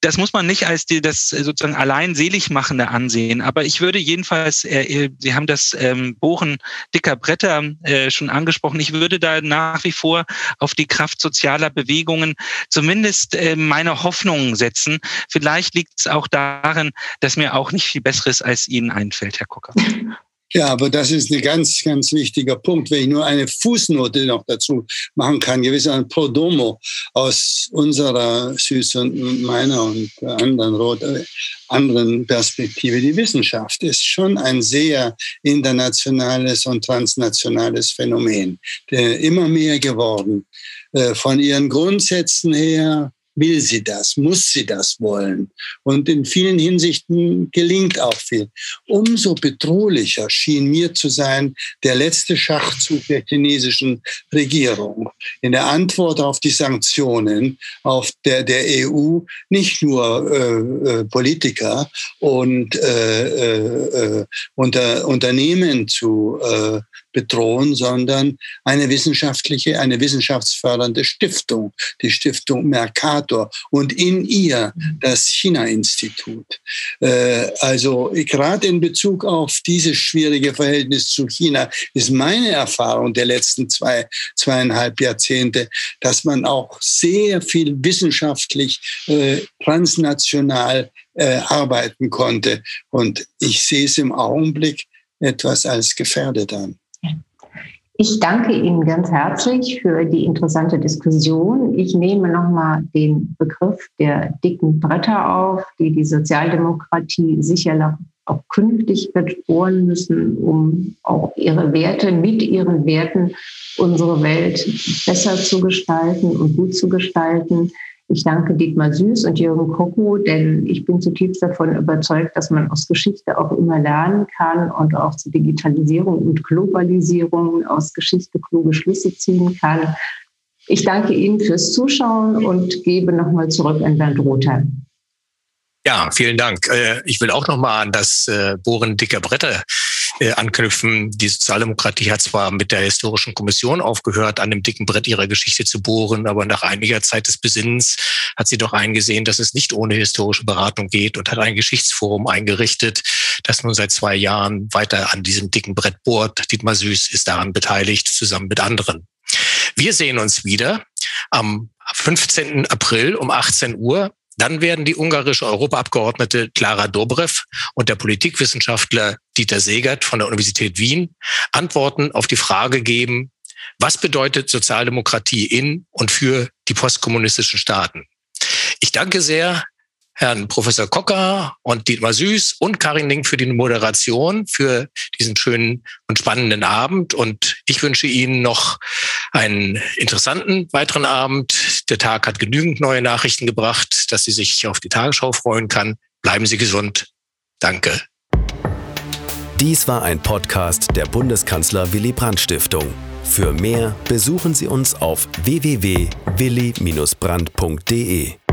das muss man nicht als die, das sozusagen allein Seligmachende ansehen. Aber ich würde jedenfalls, äh, Sie haben das ähm, Bohren dicker Bretter äh, schon angesprochen, ich würde da nach wie vor auf die Kraft sozialer Bewegungen zumindest äh, meine Hoffnungen setzen. Vielleicht liegt es auch darin, dass mir auch nicht viel Besseres als Ihnen einfällt, Herr Kocker. Ja, aber das ist ein ganz, ganz wichtiger Punkt. Wenn ich nur eine Fußnote noch dazu machen kann, gewiss ein Prodomo aus unserer Süß und meiner und anderen Rot, äh, anderen Perspektive. Die Wissenschaft ist schon ein sehr internationales und transnationales Phänomen, der immer mehr geworden. Äh, von ihren Grundsätzen her, will sie das, muss sie das wollen. Und in vielen Hinsichten gelingt auch viel. Umso bedrohlicher schien mir zu sein der letzte Schachzug der chinesischen Regierung. In der Antwort auf die Sanktionen auf der, der EU nicht nur äh, äh, Politiker und äh, äh, äh unter, Unternehmen zu äh, bedrohen, sondern eine wissenschaftliche, eine wissenschaftsfördernde Stiftung, die Stiftung Mercator und in ihr das China-Institut. Äh, also gerade in Bezug auf dieses schwierige Verhältnis zu China ist meine Erfahrung der letzten zwei, zweieinhalb Jahrzehnte, dass man auch sehr viel wissenschaftlich äh, transnational äh, arbeiten konnte. Und ich sehe es im Augenblick etwas als gefährdet an. Ich danke Ihnen ganz herzlich für die interessante Diskussion. Ich nehme nochmal den Begriff der dicken Bretter auf, die die Sozialdemokratie sicherlich auch künftig bohren müssen, um auch ihre Werte mit ihren Werten unsere Welt besser zu gestalten und gut zu gestalten. Ich danke Dietmar Süß und Jürgen Koko, denn ich bin zutiefst davon überzeugt, dass man aus Geschichte auch immer lernen kann und auch zur Digitalisierung und Globalisierung aus Geschichte kluge Schlüsse ziehen kann. Ich danke Ihnen fürs Zuschauen und gebe nochmal zurück an Bernd Rother. Ja, vielen Dank. Äh, ich will auch nochmal an das äh, Bohren dicker Bretter äh. Die Sozialdemokratie hat zwar mit der historischen Kommission aufgehört, an dem dicken Brett ihrer Geschichte zu bohren, aber nach einiger Zeit des Besinnens hat sie doch eingesehen, dass es nicht ohne historische Beratung geht und hat ein Geschichtsforum eingerichtet, das nun seit zwei Jahren weiter an diesem dicken Brett bohrt. Dietmar Süß ist daran beteiligt, zusammen mit anderen. Wir sehen uns wieder am 15. April um 18 Uhr dann werden die ungarische Europaabgeordnete Klara Dobrev und der Politikwissenschaftler Dieter Segert von der Universität Wien Antworten auf die Frage geben, was bedeutet Sozialdemokratie in und für die postkommunistischen Staaten? Ich danke sehr Herrn Professor Kocker und Dietmar Süß und Karin Link für die Moderation, für diesen schönen und spannenden Abend. Und ich wünsche Ihnen noch einen interessanten weiteren Abend. Der Tag hat genügend neue Nachrichten gebracht, dass Sie sich auf die Tagesschau freuen kann. Bleiben Sie gesund. Danke. Dies war ein Podcast der Bundeskanzler Willy Brandt Stiftung. Für mehr besuchen Sie uns auf www.willy-brandt.de.